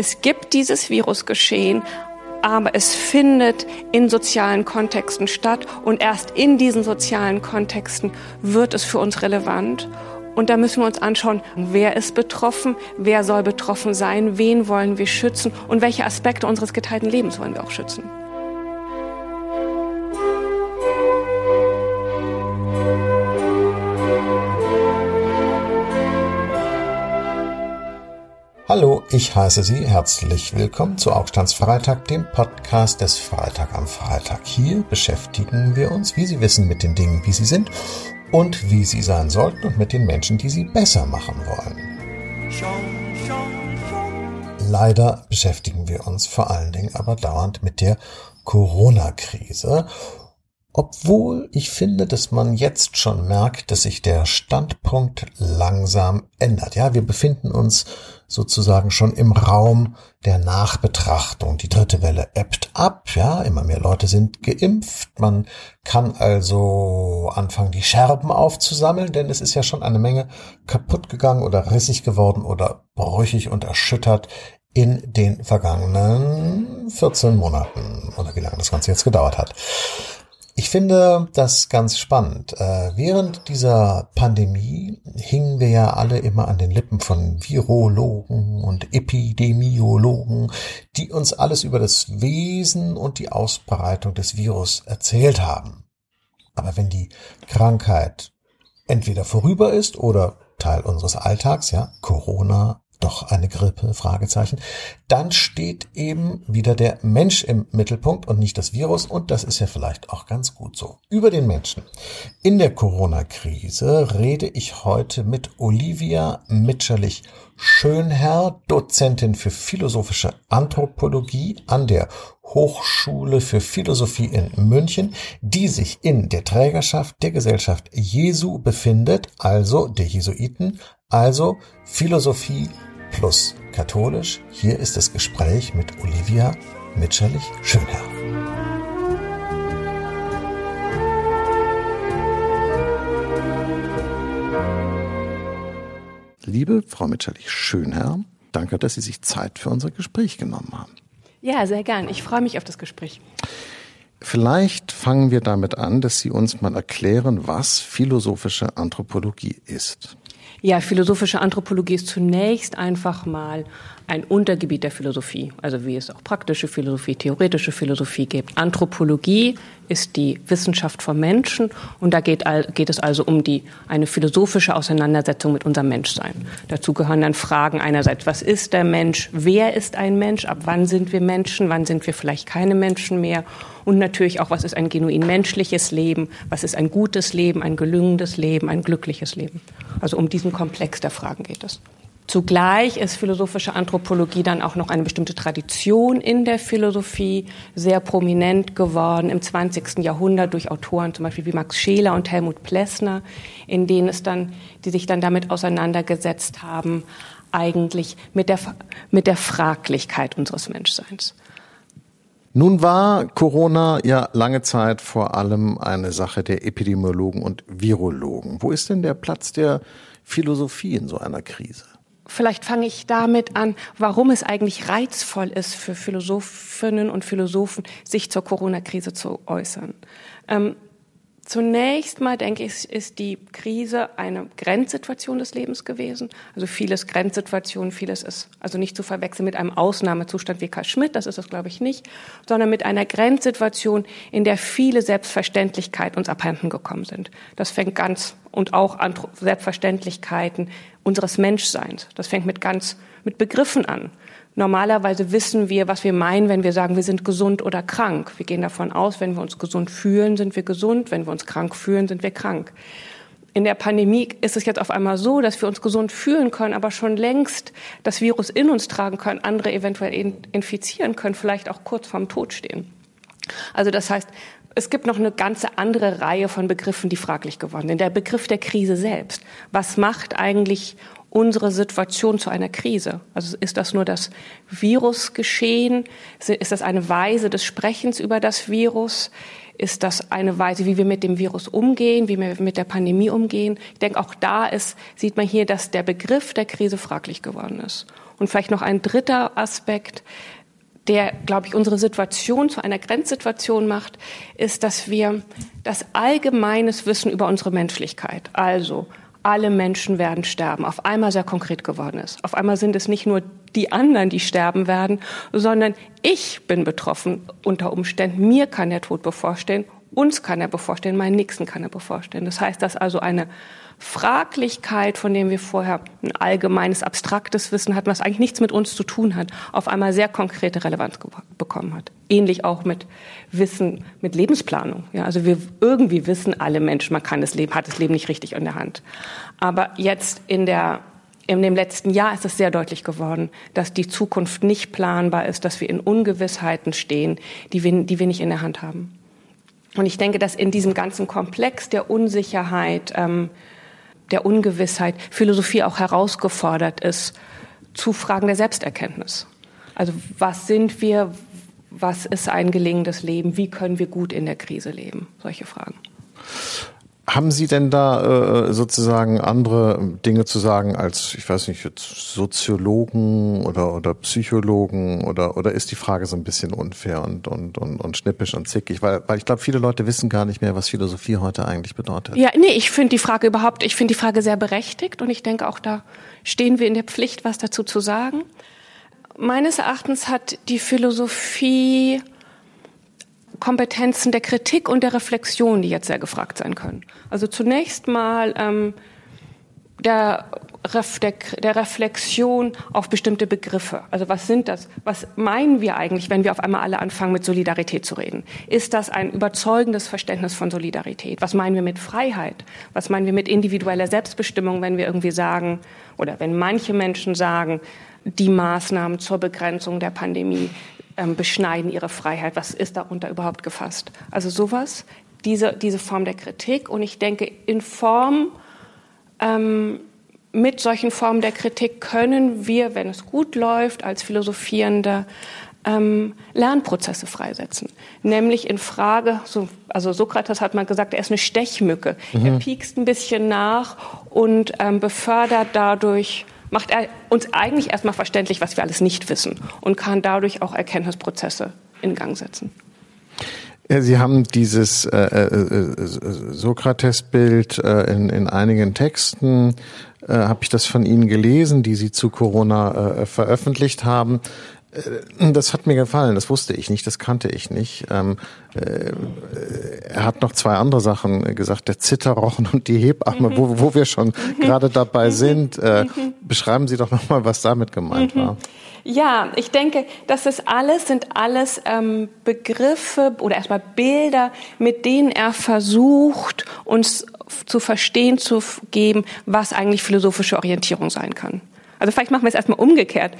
Es gibt dieses Virusgeschehen, aber es findet in sozialen Kontexten statt und erst in diesen sozialen Kontexten wird es für uns relevant. Und da müssen wir uns anschauen, wer ist betroffen, wer soll betroffen sein, wen wollen wir schützen und welche Aspekte unseres geteilten Lebens wollen wir auch schützen. Hallo, ich heiße Sie herzlich willkommen zu Aufstandsfreitag, dem Podcast des Freitag am Freitag. Hier beschäftigen wir uns, wie Sie wissen, mit den Dingen, wie sie sind und wie sie sein sollten und mit den Menschen, die sie besser machen wollen. Leider beschäftigen wir uns vor allen Dingen aber dauernd mit der Corona-Krise obwohl ich finde, dass man jetzt schon merkt, dass sich der Standpunkt langsam ändert. Ja, wir befinden uns sozusagen schon im Raum der Nachbetrachtung. Die dritte Welle ebbt ab. Ja, immer mehr Leute sind geimpft. Man kann also anfangen, die Scherben aufzusammeln, denn es ist ja schon eine Menge kaputt gegangen oder rissig geworden oder brüchig und erschüttert in den vergangenen 14 Monaten oder wie lange das Ganze jetzt gedauert hat. Ich finde das ganz spannend. Äh, während dieser Pandemie hingen wir ja alle immer an den Lippen von Virologen und Epidemiologen, die uns alles über das Wesen und die Ausbreitung des Virus erzählt haben. Aber wenn die Krankheit entweder vorüber ist oder Teil unseres Alltags, ja, Corona, doch eine Grippe? Fragezeichen. Dann steht eben wieder der Mensch im Mittelpunkt und nicht das Virus und das ist ja vielleicht auch ganz gut so. Über den Menschen. In der Corona-Krise rede ich heute mit Olivia Mitscherlich Schönherr, Dozentin für philosophische Anthropologie an der Hochschule für Philosophie in München, die sich in der Trägerschaft der Gesellschaft Jesu befindet, also der Jesuiten, also Philosophie plus katholisch. Hier ist das Gespräch mit Olivia Mitscherlich-Schönherr. Liebe Frau Mitscherlich-Schönherr, danke, dass Sie sich Zeit für unser Gespräch genommen haben. Ja, sehr gern. Ich freue mich auf das Gespräch. Vielleicht fangen wir damit an, dass Sie uns mal erklären, was philosophische Anthropologie ist. Ja, philosophische Anthropologie ist zunächst einfach mal ein Untergebiet der Philosophie, also wie es auch praktische Philosophie, theoretische Philosophie gibt. Anthropologie ist die Wissenschaft vom Menschen und da geht, geht es also um die, eine philosophische Auseinandersetzung mit unserem Menschsein. Dazu gehören dann Fragen einerseits, was ist der Mensch, wer ist ein Mensch, ab wann sind wir Menschen, wann sind wir vielleicht keine Menschen mehr und natürlich auch, was ist ein genuin menschliches Leben, was ist ein gutes Leben, ein gelungenes Leben, ein glückliches Leben. Also um diesen Komplex der Fragen geht es. Zugleich ist philosophische Anthropologie dann auch noch eine bestimmte Tradition in der Philosophie sehr prominent geworden im 20. Jahrhundert durch Autoren zum Beispiel wie Max Scheler und Helmut Plessner, in denen es dann, die sich dann damit auseinandergesetzt haben, eigentlich mit der, mit der Fraglichkeit unseres Menschseins. Nun war Corona ja lange Zeit vor allem eine Sache der Epidemiologen und Virologen. Wo ist denn der Platz der Philosophie in so einer Krise? Vielleicht fange ich damit an, warum es eigentlich reizvoll ist für Philosophinnen und Philosophen, sich zur Corona-Krise zu äußern. Ähm, Zunächst mal denke ich, ist die Krise eine Grenzsituation des Lebens gewesen. Also vieles Grenzsituation, vieles ist also nicht zu verwechseln mit einem Ausnahmezustand wie Karl Schmidt, das ist es glaube ich nicht, sondern mit einer Grenzsituation, in der viele Selbstverständlichkeiten uns abhanden gekommen sind. Das fängt ganz und auch an Selbstverständlichkeiten unseres Menschseins. Das fängt mit ganz mit Begriffen an. Normalerweise wissen wir, was wir meinen, wenn wir sagen, wir sind gesund oder krank. Wir gehen davon aus, wenn wir uns gesund fühlen, sind wir gesund. Wenn wir uns krank fühlen, sind wir krank. In der Pandemie ist es jetzt auf einmal so, dass wir uns gesund fühlen können, aber schon längst das Virus in uns tragen können, andere eventuell infizieren können, vielleicht auch kurz vorm Tod stehen. Also das heißt, es gibt noch eine ganze andere Reihe von Begriffen, die fraglich geworden sind. Der Begriff der Krise selbst. Was macht eigentlich unsere Situation zu einer Krise? Also ist das nur das Virusgeschehen? Ist das eine Weise des Sprechens über das Virus? Ist das eine Weise, wie wir mit dem Virus umgehen, wie wir mit der Pandemie umgehen? Ich denke, auch da ist, sieht man hier, dass der Begriff der Krise fraglich geworden ist. Und vielleicht noch ein dritter Aspekt, der, glaube ich, unsere Situation zu einer Grenzsituation macht, ist, dass wir das allgemeines Wissen über unsere Menschlichkeit, also alle Menschen werden sterben, auf einmal sehr konkret geworden ist. Auf einmal sind es nicht nur die anderen, die sterben werden, sondern ich bin betroffen unter Umständen. Mir kann der Tod bevorstehen, uns kann er bevorstehen, meinen Nächsten kann er bevorstehen. Das heißt, dass also eine Fraglichkeit, von dem wir vorher ein allgemeines, abstraktes Wissen hatten, was eigentlich nichts mit uns zu tun hat, auf einmal sehr konkrete Relevanz bekommen hat. Ähnlich auch mit Wissen, mit Lebensplanung. Ja, also wir irgendwie wissen alle Menschen, man kann das Leben, hat das Leben nicht richtig in der Hand. Aber jetzt in der in dem letzten Jahr ist es sehr deutlich geworden, dass die Zukunft nicht planbar ist, dass wir in Ungewissheiten stehen, die wir, die wir nicht in der Hand haben. Und ich denke, dass in diesem ganzen Komplex der Unsicherheit, ähm, der Ungewissheit Philosophie auch herausgefordert ist zu Fragen der Selbsterkenntnis. Also was sind wir, was ist ein gelingendes Leben, wie können wir gut in der Krise leben, solche Fragen. Haben Sie denn da äh, sozusagen andere Dinge zu sagen als, ich weiß nicht, jetzt Soziologen oder, oder Psychologen oder, oder ist die Frage so ein bisschen unfair und, und, und, und schnippisch und zickig? Weil, weil ich glaube, viele Leute wissen gar nicht mehr, was Philosophie heute eigentlich bedeutet. Ja, nee, ich finde die Frage überhaupt, ich finde die Frage sehr berechtigt und ich denke auch da stehen wir in der Pflicht, was dazu zu sagen. Meines Erachtens hat die Philosophie Kompetenzen der Kritik und der Reflexion, die jetzt sehr gefragt sein können. Also zunächst mal ähm, der, der, der Reflexion auf bestimmte Begriffe. Also was sind das? Was meinen wir eigentlich, wenn wir auf einmal alle anfangen, mit Solidarität zu reden? Ist das ein überzeugendes Verständnis von Solidarität? Was meinen wir mit Freiheit? Was meinen wir mit individueller Selbstbestimmung, wenn wir irgendwie sagen, oder wenn manche Menschen sagen, die Maßnahmen zur Begrenzung der Pandemie ähm, beschneiden ihre Freiheit. Was ist darunter überhaupt gefasst? Also sowas, diese, diese Form der Kritik. Und ich denke, in Form, ähm, mit solchen Formen der Kritik können wir, wenn es gut läuft, als Philosophierende ähm, Lernprozesse freisetzen. Nämlich in Frage, so, also Sokrates hat mal gesagt, er ist eine Stechmücke. Mhm. Er piekst ein bisschen nach und ähm, befördert dadurch macht er uns eigentlich erstmal verständlich, was wir alles nicht wissen und kann dadurch auch Erkenntnisprozesse in Gang setzen. Sie haben dieses äh, äh, äh, Sokrates-Bild äh, in, in einigen Texten, äh, habe ich das von Ihnen gelesen, die Sie zu Corona äh, veröffentlicht haben. Äh, das hat mir gefallen, das wusste ich nicht, das kannte ich nicht. Ähm, äh, er hat noch zwei andere Sachen gesagt, der Zitterrochen und die Hebamme, wo, wo wir schon gerade dabei sind. Äh, beschreiben Sie doch nochmal, was damit gemeint war. Ja, ich denke, das ist alles, sind alles ähm, Begriffe oder erstmal Bilder, mit denen er versucht, uns zu verstehen zu geben, was eigentlich philosophische Orientierung sein kann. Also vielleicht machen wir es erstmal umgekehrt.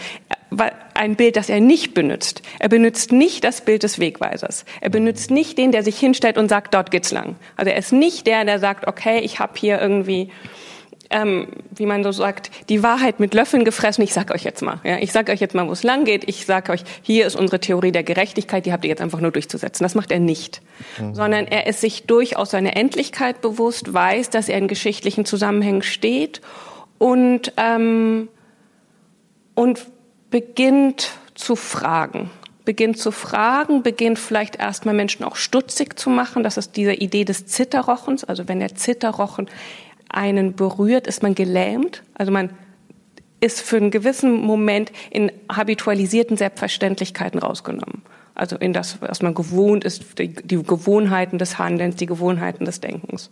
Ein Bild, das er nicht benutzt. Er benutzt nicht das Bild des Wegweisers. Er benutzt nicht den, der sich hinstellt und sagt, dort geht's lang. Also er ist nicht der, der sagt, okay, ich habe hier irgendwie ähm, wie man so sagt, die Wahrheit mit Löffeln gefressen. Ich sag euch jetzt mal, ja, ich sag euch jetzt mal, wo es lang geht. Ich sag euch, hier ist unsere Theorie der Gerechtigkeit. Die habt ihr jetzt einfach nur durchzusetzen. Das macht er nicht, mhm. sondern er ist sich durchaus seiner Endlichkeit bewusst, weiß, dass er in geschichtlichen Zusammenhängen steht und ähm, und beginnt zu fragen. Beginnt zu fragen, beginnt vielleicht erstmal Menschen auch stutzig zu machen. Das ist diese Idee des Zitterrochens. Also wenn der Zitterrochen einen berührt, ist man gelähmt. Also man ist für einen gewissen Moment in habitualisierten Selbstverständlichkeiten rausgenommen also in das, was man gewohnt ist, die, die Gewohnheiten des Handelns, die Gewohnheiten des Denkens.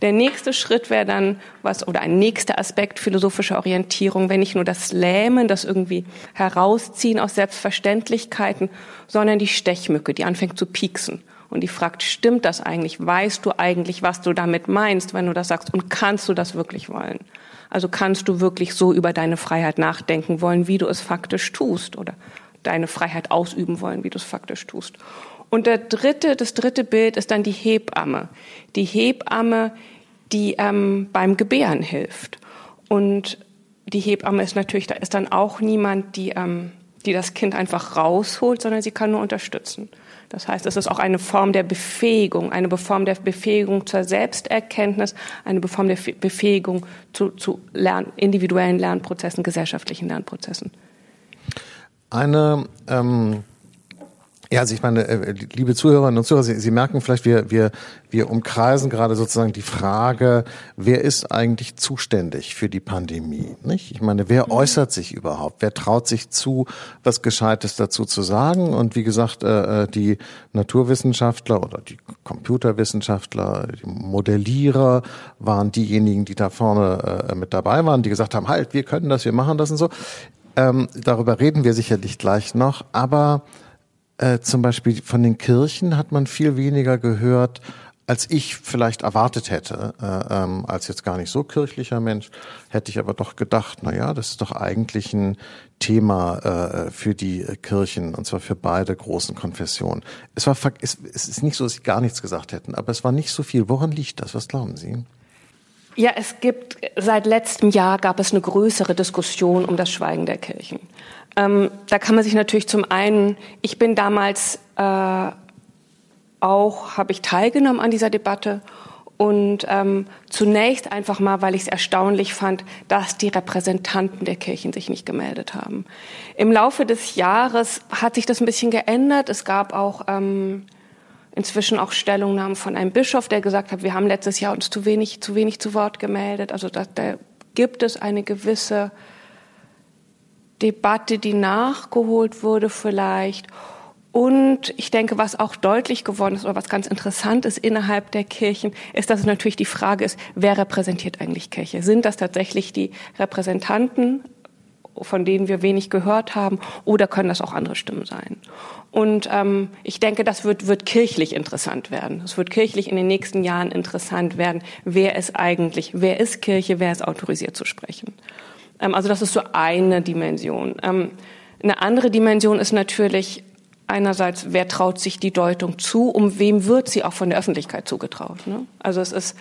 Der nächste Schritt wäre dann was, oder ein nächster Aspekt philosophischer Orientierung, wenn nicht nur das Lähmen, das irgendwie herausziehen aus Selbstverständlichkeiten, sondern die Stechmücke, die anfängt zu pieksen und die fragt, stimmt das eigentlich? Weißt du eigentlich, was du damit meinst, wenn du das sagst? Und kannst du das wirklich wollen? Also kannst du wirklich so über deine Freiheit nachdenken wollen, wie du es faktisch tust? Oder deine Freiheit ausüben wollen, wie du es faktisch tust. Und der dritte, das dritte Bild ist dann die Hebamme. Die Hebamme, die ähm, beim Gebären hilft. Und die Hebamme ist natürlich, da ist dann auch niemand, die, ähm, die das Kind einfach rausholt, sondern sie kann nur unterstützen. Das heißt, es ist auch eine Form der Befähigung, eine Form der Befähigung zur Selbsterkenntnis, eine Form der Befähigung zu, zu Lern, individuellen Lernprozessen, gesellschaftlichen Lernprozessen. Eine ähm, ja, also ich meine, äh, liebe Zuhörerinnen und Zuhörer, Sie, Sie, merken vielleicht, wir, wir, wir umkreisen gerade sozusagen die Frage, wer ist eigentlich zuständig für die Pandemie? Nicht? Ich meine, wer äußert sich überhaupt? Wer traut sich zu, was Gescheites dazu zu sagen? Und wie gesagt, äh, äh, die Naturwissenschaftler oder die Computerwissenschaftler, die Modellierer waren diejenigen, die da vorne mit dabei waren, die gesagt haben, halt, wir können das, wir machen das und so. Ähm, darüber reden wir sicherlich gleich noch, aber äh, zum Beispiel von den Kirchen hat man viel weniger gehört, als ich vielleicht erwartet hätte. Äh, ähm, als jetzt gar nicht so kirchlicher Mensch, hätte ich aber doch gedacht, na ja, das ist doch eigentlich ein Thema äh, für die Kirchen, und zwar für beide großen Konfessionen. Es, war, es, es ist nicht so, dass sie gar nichts gesagt hätten, aber es war nicht so viel. Woran liegt das? Was glauben Sie? Ja, es gibt, seit letztem Jahr gab es eine größere Diskussion um das Schweigen der Kirchen. Ähm, da kann man sich natürlich zum einen, ich bin damals äh, auch, habe ich teilgenommen an dieser Debatte und ähm, zunächst einfach mal, weil ich es erstaunlich fand, dass die Repräsentanten der Kirchen sich nicht gemeldet haben. Im Laufe des Jahres hat sich das ein bisschen geändert. Es gab auch ähm, inzwischen auch Stellungnahmen von einem Bischof, der gesagt hat, wir haben letztes Jahr uns zu wenig zu, wenig zu Wort gemeldet. Also da, da gibt es eine gewisse Debatte, die nachgeholt wurde vielleicht. Und ich denke, was auch deutlich geworden ist oder was ganz interessant ist innerhalb der Kirchen, ist, dass es natürlich die Frage ist, wer repräsentiert eigentlich Kirche? Sind das tatsächlich die Repräsentanten, von denen wir wenig gehört haben, oder können das auch andere Stimmen sein? Und ähm, ich denke, das wird, wird kirchlich interessant werden. Es wird kirchlich in den nächsten Jahren interessant werden, wer ist eigentlich, wer ist Kirche, wer ist autorisiert zu sprechen. Ähm, also das ist so eine Dimension. Ähm, eine andere Dimension ist natürlich einerseits, wer traut sich die Deutung zu, um wem wird sie auch von der Öffentlichkeit zugetraut. Ne? Also es ist,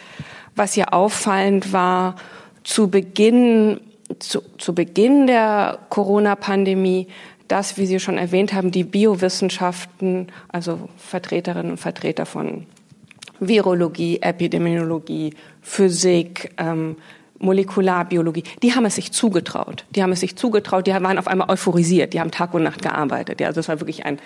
was hier auffallend war, zu Beginn, zu, zu Beginn der Corona-Pandemie, dass, wie Sie schon erwähnt haben, die Biowissenschaften, also Vertreterinnen und Vertreter von Virologie, Epidemiologie, Physik, ähm, Molekularbiologie, die haben es sich zugetraut. Die haben es sich zugetraut, die waren auf einmal euphorisiert, die haben Tag und Nacht gearbeitet. Ja, also es war wirklich ein,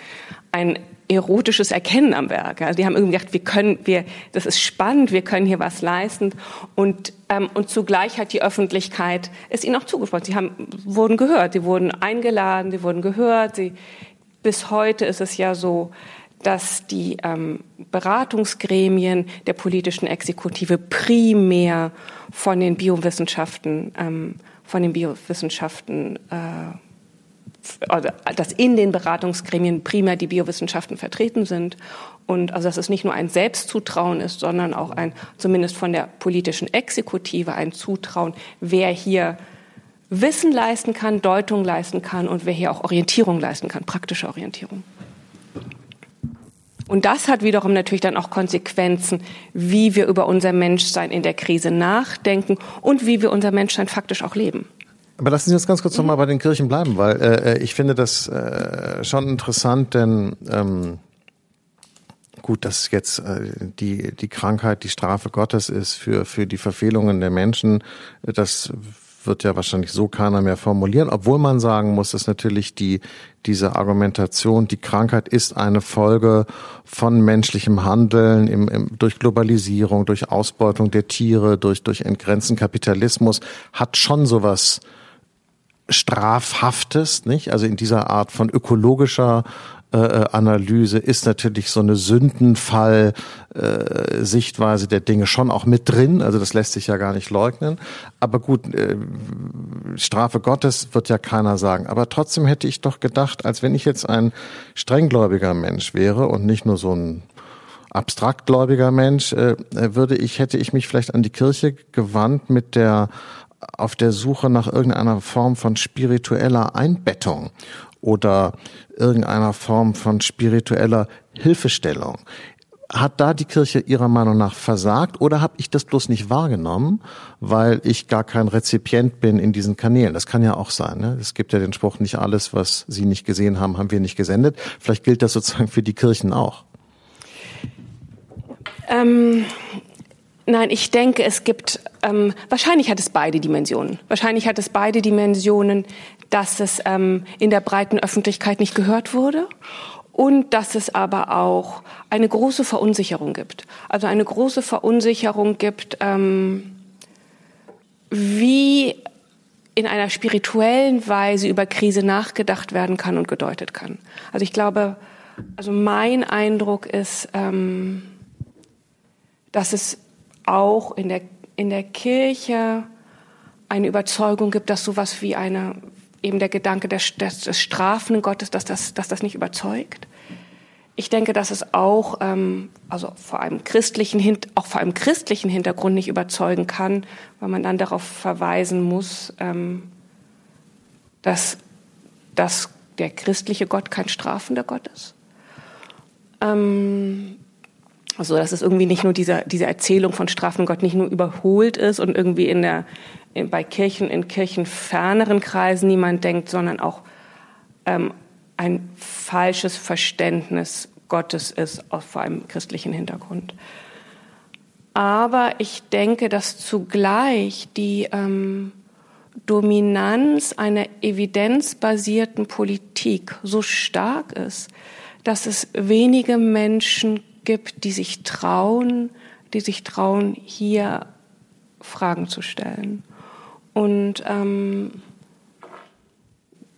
ein erotisches Erkennen am Werk. Also die haben irgendwie gedacht, wir können, wir, das ist spannend, wir können hier was leisten. Und, ähm, und zugleich hat die Öffentlichkeit es ihnen auch zugesprochen. Sie haben, wurden gehört, sie wurden eingeladen, sie wurden gehört. Sie, bis heute ist es ja so, dass die ähm, Beratungsgremien der politischen Exekutive primär von den Biowissenschaften, ähm, von den Biowissenschaften, äh, also, dass in den Beratungsgremien primär die Biowissenschaften vertreten sind und also dass es nicht nur ein Selbstzutrauen ist, sondern auch ein zumindest von der politischen Exekutive ein Zutrauen, wer hier Wissen leisten kann, Deutung leisten kann und wer hier auch Orientierung leisten kann, praktische Orientierung. Und das hat wiederum natürlich dann auch Konsequenzen, wie wir über unser Menschsein in der Krise nachdenken und wie wir unser Menschsein faktisch auch leben. Aber lassen Sie uns ganz kurz mhm. nochmal bei den Kirchen bleiben, weil äh, ich finde das äh, schon interessant, denn ähm, gut, dass jetzt äh, die, die Krankheit die Strafe Gottes ist für, für die Verfehlungen der Menschen, das wird ja wahrscheinlich so keiner mehr formulieren, obwohl man sagen muss, dass natürlich die, diese Argumentation, die Krankheit ist eine Folge von menschlichem Handeln im, im, durch Globalisierung, durch Ausbeutung der Tiere, durch, durch entgrenzten Kapitalismus, hat schon sowas Strafhaftes, nicht? Also in dieser Art von ökologischer äh, Analyse ist natürlich so eine Sündenfall äh, Sichtweise der Dinge schon auch mit drin, also das lässt sich ja gar nicht leugnen, aber gut äh, Strafe Gottes wird ja keiner sagen, aber trotzdem hätte ich doch gedacht, als wenn ich jetzt ein strenggläubiger Mensch wäre und nicht nur so ein abstraktgläubiger Mensch, äh, würde ich hätte ich mich vielleicht an die Kirche gewandt mit der auf der Suche nach irgendeiner Form von spiritueller Einbettung oder irgendeiner Form von spiritueller Hilfestellung. Hat da die Kirche Ihrer Meinung nach versagt oder habe ich das bloß nicht wahrgenommen, weil ich gar kein Rezipient bin in diesen Kanälen? Das kann ja auch sein. Ne? Es gibt ja den Spruch, nicht alles, was Sie nicht gesehen haben, haben wir nicht gesendet. Vielleicht gilt das sozusagen für die Kirchen auch. Ähm, Nein, ich denke, es gibt, ähm, wahrscheinlich hat es beide Dimensionen. Wahrscheinlich hat es beide Dimensionen, dass es ähm, in der breiten Öffentlichkeit nicht gehört wurde und dass es aber auch eine große Verunsicherung gibt. Also eine große Verunsicherung gibt, ähm, wie in einer spirituellen Weise über Krise nachgedacht werden kann und gedeutet kann. Also ich glaube, also mein Eindruck ist, ähm, dass es auch in der, in der Kirche eine Überzeugung gibt, dass sowas wie eine, eben der Gedanke des, des, des strafenden Gottes, dass das, dass das nicht überzeugt. Ich denke, dass es auch, ähm, also vor einem christlichen, auch vor einem christlichen Hintergrund nicht überzeugen kann, weil man dann darauf verweisen muss, ähm, dass, dass der christliche Gott kein strafender Gott ist. Ähm, also dass es irgendwie nicht nur diese, diese Erzählung von strafenden Gott nicht nur überholt ist und irgendwie in der, in, bei Kirchen, in kirchenferneren Kreisen niemand denkt, sondern auch ähm, ein falsches Verständnis Gottes ist, aus vor einem christlichen Hintergrund. Aber ich denke, dass zugleich die ähm, Dominanz einer evidenzbasierten Politik so stark ist, dass es wenige Menschen gibt, die sich trauen, die sich trauen, hier Fragen zu stellen. Und ähm,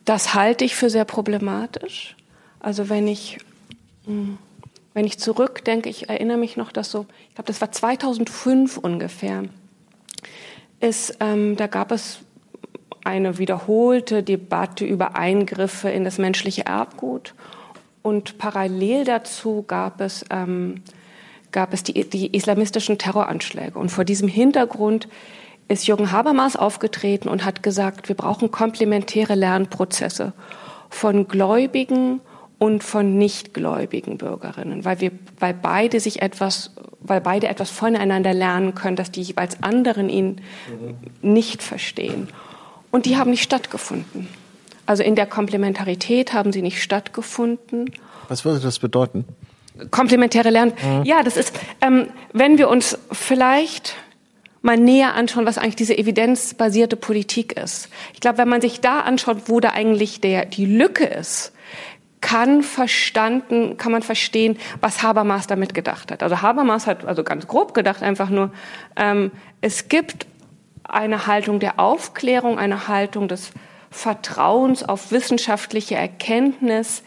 das halte ich für sehr problematisch. Also wenn ich, hm, wenn ich zurückdenke, ich erinnere mich noch, dass so, ich glaube, das war 2005 ungefähr, ist, ähm, da gab es eine wiederholte Debatte über Eingriffe in das menschliche Erbgut. Und parallel dazu gab es, ähm, gab es die, die islamistischen Terroranschläge. Und vor diesem Hintergrund ist Jürgen Habermas aufgetreten und hat gesagt, wir brauchen komplementäre Lernprozesse von Gläubigen und von nichtgläubigen Bürgerinnen, weil wir, weil beide sich etwas, weil beide etwas voneinander lernen können, dass die jeweils anderen ihn mhm. nicht verstehen. Und die haben nicht stattgefunden. Also in der Komplementarität haben sie nicht stattgefunden. Was würde das bedeuten? Komplementäre Lernen. Mhm. Ja, das ist, ähm, wenn wir uns vielleicht mal näher anschauen, was eigentlich diese evidenzbasierte Politik ist. Ich glaube, wenn man sich da anschaut, wo da eigentlich der, die Lücke ist, kann verstanden, kann man verstehen, was Habermas damit gedacht hat. Also Habermas hat also ganz grob gedacht einfach nur, ähm, es gibt eine Haltung der Aufklärung, eine Haltung des Vertrauens auf wissenschaftliche Erkenntnis,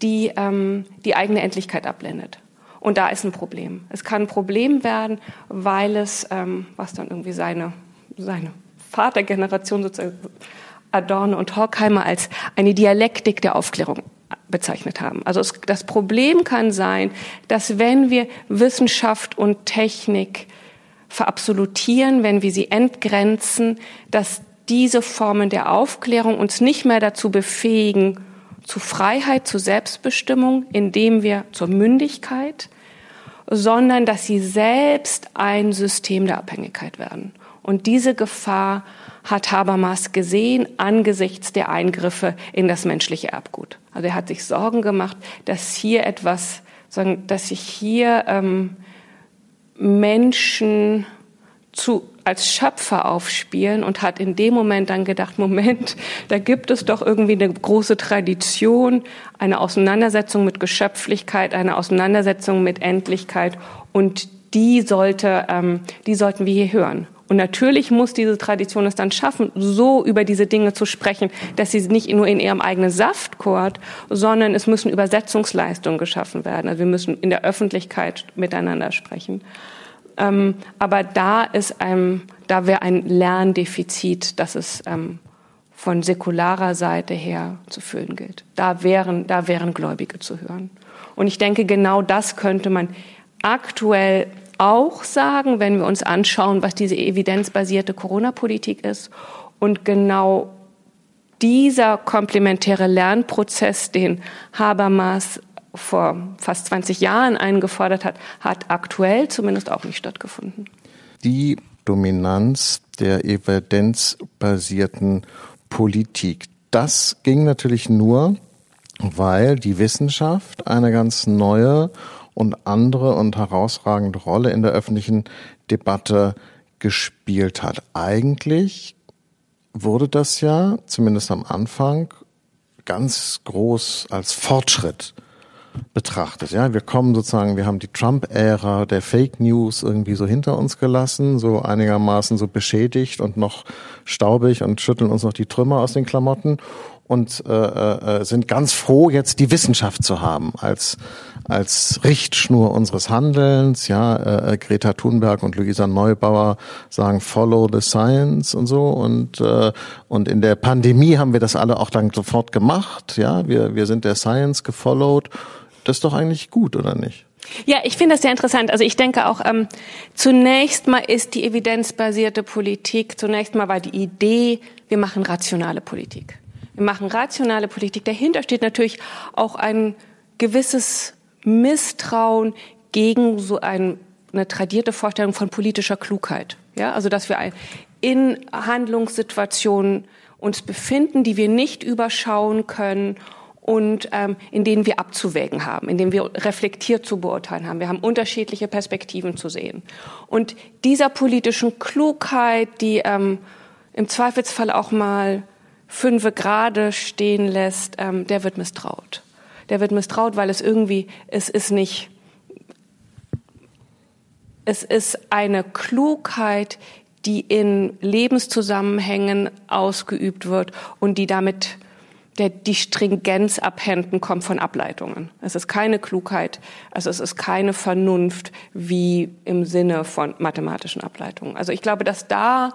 die ähm, die eigene Endlichkeit abblendet. Und da ist ein Problem. Es kann ein Problem werden, weil es, ähm, was dann irgendwie seine, seine Vatergeneration sozusagen Adorno und Horkheimer als eine Dialektik der Aufklärung bezeichnet haben. Also es, das Problem kann sein, dass wenn wir Wissenschaft und Technik verabsolutieren, wenn wir sie entgrenzen, dass diese Formen der Aufklärung uns nicht mehr dazu befähigen, zu Freiheit, zu Selbstbestimmung, indem wir zur Mündigkeit, sondern dass sie selbst ein System der Abhängigkeit werden. Und diese Gefahr hat Habermas gesehen angesichts der Eingriffe in das menschliche Erbgut. Also er hat sich Sorgen gemacht, dass hier etwas, dass sich hier ähm, Menschen zu, als Schöpfer aufspielen und hat in dem Moment dann gedacht, Moment, da gibt es doch irgendwie eine große Tradition, eine Auseinandersetzung mit Geschöpflichkeit, eine Auseinandersetzung mit Endlichkeit und die sollte, ähm, die sollten wir hier hören. Und natürlich muss diese Tradition es dann schaffen, so über diese Dinge zu sprechen, dass sie nicht nur in ihrem eigenen Saft kocht, sondern es müssen Übersetzungsleistungen geschaffen werden. Also wir müssen in der Öffentlichkeit miteinander sprechen. Ähm, aber da ist ein, da wäre ein Lerndefizit, das es ähm, von säkularer Seite her zu füllen gilt. Da wären, da wären Gläubige zu hören. Und ich denke, genau das könnte man aktuell auch sagen, wenn wir uns anschauen, was diese evidenzbasierte Corona-Politik ist. Und genau dieser komplementäre Lernprozess, den Habermas vor fast 20 Jahren eingefordert hat, hat aktuell zumindest auch nicht stattgefunden. Die Dominanz der evidenzbasierten Politik. Das ging natürlich nur, weil die Wissenschaft eine ganz neue und andere und herausragende Rolle in der öffentlichen Debatte gespielt hat. Eigentlich wurde das ja, zumindest am Anfang, ganz groß als Fortschritt betrachtet. Ja, wir kommen sozusagen, wir haben die Trump-Ära der Fake News irgendwie so hinter uns gelassen, so einigermaßen so beschädigt und noch staubig und schütteln uns noch die Trümmer aus den Klamotten und äh, äh, sind ganz froh, jetzt die Wissenschaft zu haben als als Richtschnur unseres Handelns. Ja, äh, Greta Thunberg und Luisa Neubauer sagen Follow the Science und so und äh, und in der Pandemie haben wir das alle auch dann sofort gemacht. Ja, wir wir sind der Science gefollowed. Das ist doch eigentlich gut, oder nicht? Ja, ich finde das sehr interessant. Also ich denke auch, ähm, zunächst mal ist die evidenzbasierte Politik, zunächst mal war die Idee, wir machen rationale Politik. Wir machen rationale Politik. Dahinter steht natürlich auch ein gewisses Misstrauen gegen so ein, eine tradierte Vorstellung von politischer Klugheit. Ja, also dass wir in Handlungssituationen uns befinden, die wir nicht überschauen können und ähm, in denen wir abzuwägen haben, in denen wir reflektiert zu beurteilen haben. Wir haben unterschiedliche Perspektiven zu sehen. Und dieser politischen Klugheit, die ähm, im Zweifelsfall auch mal fünfe Grade stehen lässt, ähm, der wird misstraut. Der wird misstraut, weil es irgendwie, es ist nicht, es ist eine Klugheit, die in Lebenszusammenhängen ausgeübt wird und die damit der, die Stringenz abhänden kommt von Ableitungen. Es ist keine Klugheit, also es ist keine Vernunft wie im Sinne von mathematischen Ableitungen. Also ich glaube, dass da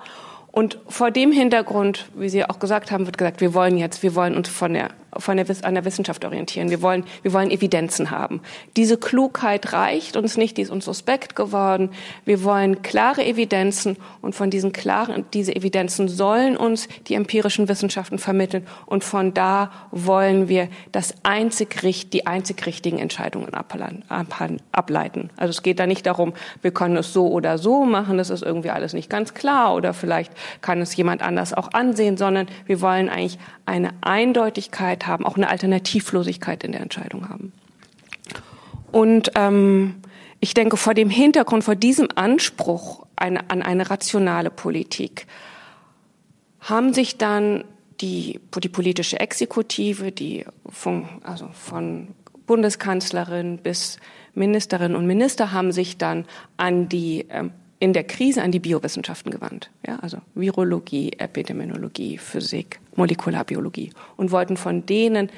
und vor dem Hintergrund, wie Sie auch gesagt haben, wird gesagt, wir wollen jetzt, wir wollen uns von der von der, an der Wissenschaft orientieren. Wir wollen, wir wollen Evidenzen haben. Diese Klugheit reicht uns nicht, die ist uns suspekt geworden. Wir wollen klare Evidenzen und von diesen klaren, diese Evidenzen sollen uns die empirischen Wissenschaften vermitteln und von da wollen wir das einzig, die einzig richtigen Entscheidungen ableiten. Also es geht da nicht darum, wir können es so oder so machen, das ist irgendwie alles nicht ganz klar oder vielleicht kann es jemand anders auch ansehen, sondern wir wollen eigentlich eine Eindeutigkeit haben, auch eine Alternativlosigkeit in der Entscheidung haben. Und ähm, ich denke, vor dem Hintergrund, vor diesem Anspruch eine, an eine rationale Politik haben sich dann die, die politische Exekutive, die von, also von Bundeskanzlerin bis Ministerinnen und Minister haben sich dann an die ähm, in der Krise an die Biowissenschaften gewandt, ja, also Virologie, Epidemiologie, Physik, Molekularbiologie und wollten von denen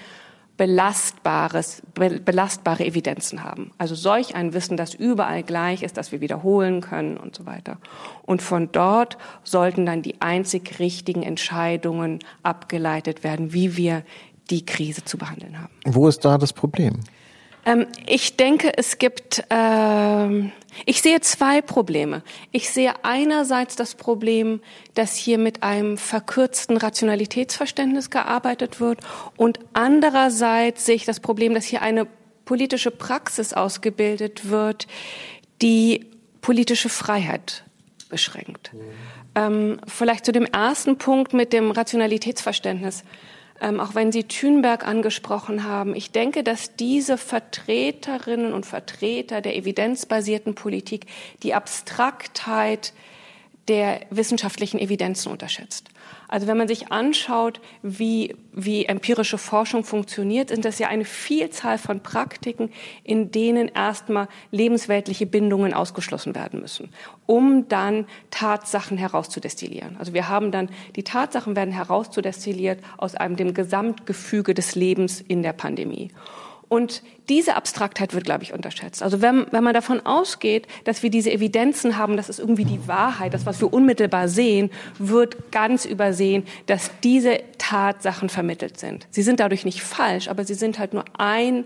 belastbares, belastbare Evidenzen haben. Also solch ein Wissen, das überall gleich ist, das wir wiederholen können und so weiter. Und von dort sollten dann die einzig richtigen Entscheidungen abgeleitet werden, wie wir die Krise zu behandeln haben. Wo ist da das Problem? Ähm, ich denke, es gibt, ähm, ich sehe zwei Probleme. Ich sehe einerseits das Problem, dass hier mit einem verkürzten Rationalitätsverständnis gearbeitet wird und andererseits sehe ich das Problem, dass hier eine politische Praxis ausgebildet wird, die politische Freiheit beschränkt. Mhm. Ähm, vielleicht zu dem ersten Punkt mit dem Rationalitätsverständnis ähm, auch wenn Sie Thünberg angesprochen haben. Ich denke, dass diese Vertreterinnen und Vertreter der evidenzbasierten Politik die Abstraktheit der wissenschaftlichen Evidenzen unterschätzt. Also wenn man sich anschaut, wie, wie empirische Forschung funktioniert, sind das ja eine Vielzahl von Praktiken, in denen erstmal lebensweltliche Bindungen ausgeschlossen werden müssen, um dann Tatsachen herauszudestillieren. Also wir haben dann, die Tatsachen werden herauszudestilliert aus einem dem Gesamtgefüge des Lebens in der Pandemie. Und diese Abstraktheit wird, glaube ich, unterschätzt. Also wenn, wenn man davon ausgeht, dass wir diese Evidenzen haben, das ist irgendwie die Wahrheit, das, was wir unmittelbar sehen, wird ganz übersehen, dass diese Tatsachen vermittelt sind. Sie sind dadurch nicht falsch, aber sie sind halt nur ein,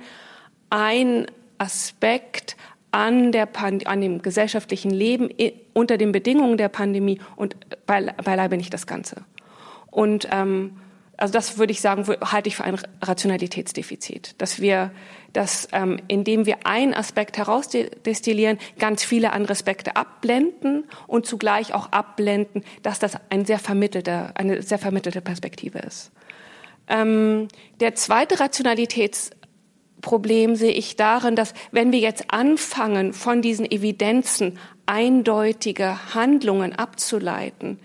ein Aspekt an, der Pand an dem gesellschaftlichen Leben unter den Bedingungen der Pandemie und beileibe nicht das Ganze. Und ähm, also das würde ich sagen, halte ich für ein Rationalitätsdefizit, dass wir, dass ähm, indem wir einen Aspekt herausdestillieren, ganz viele andere Aspekte abblenden und zugleich auch abblenden, dass das ein sehr vermittelte, eine sehr vermittelte Perspektive ist. Ähm, der zweite Rationalitäts Problem sehe ich darin, dass wenn wir jetzt anfangen, von diesen Evidenzen eindeutige Handlungen abzuleiten,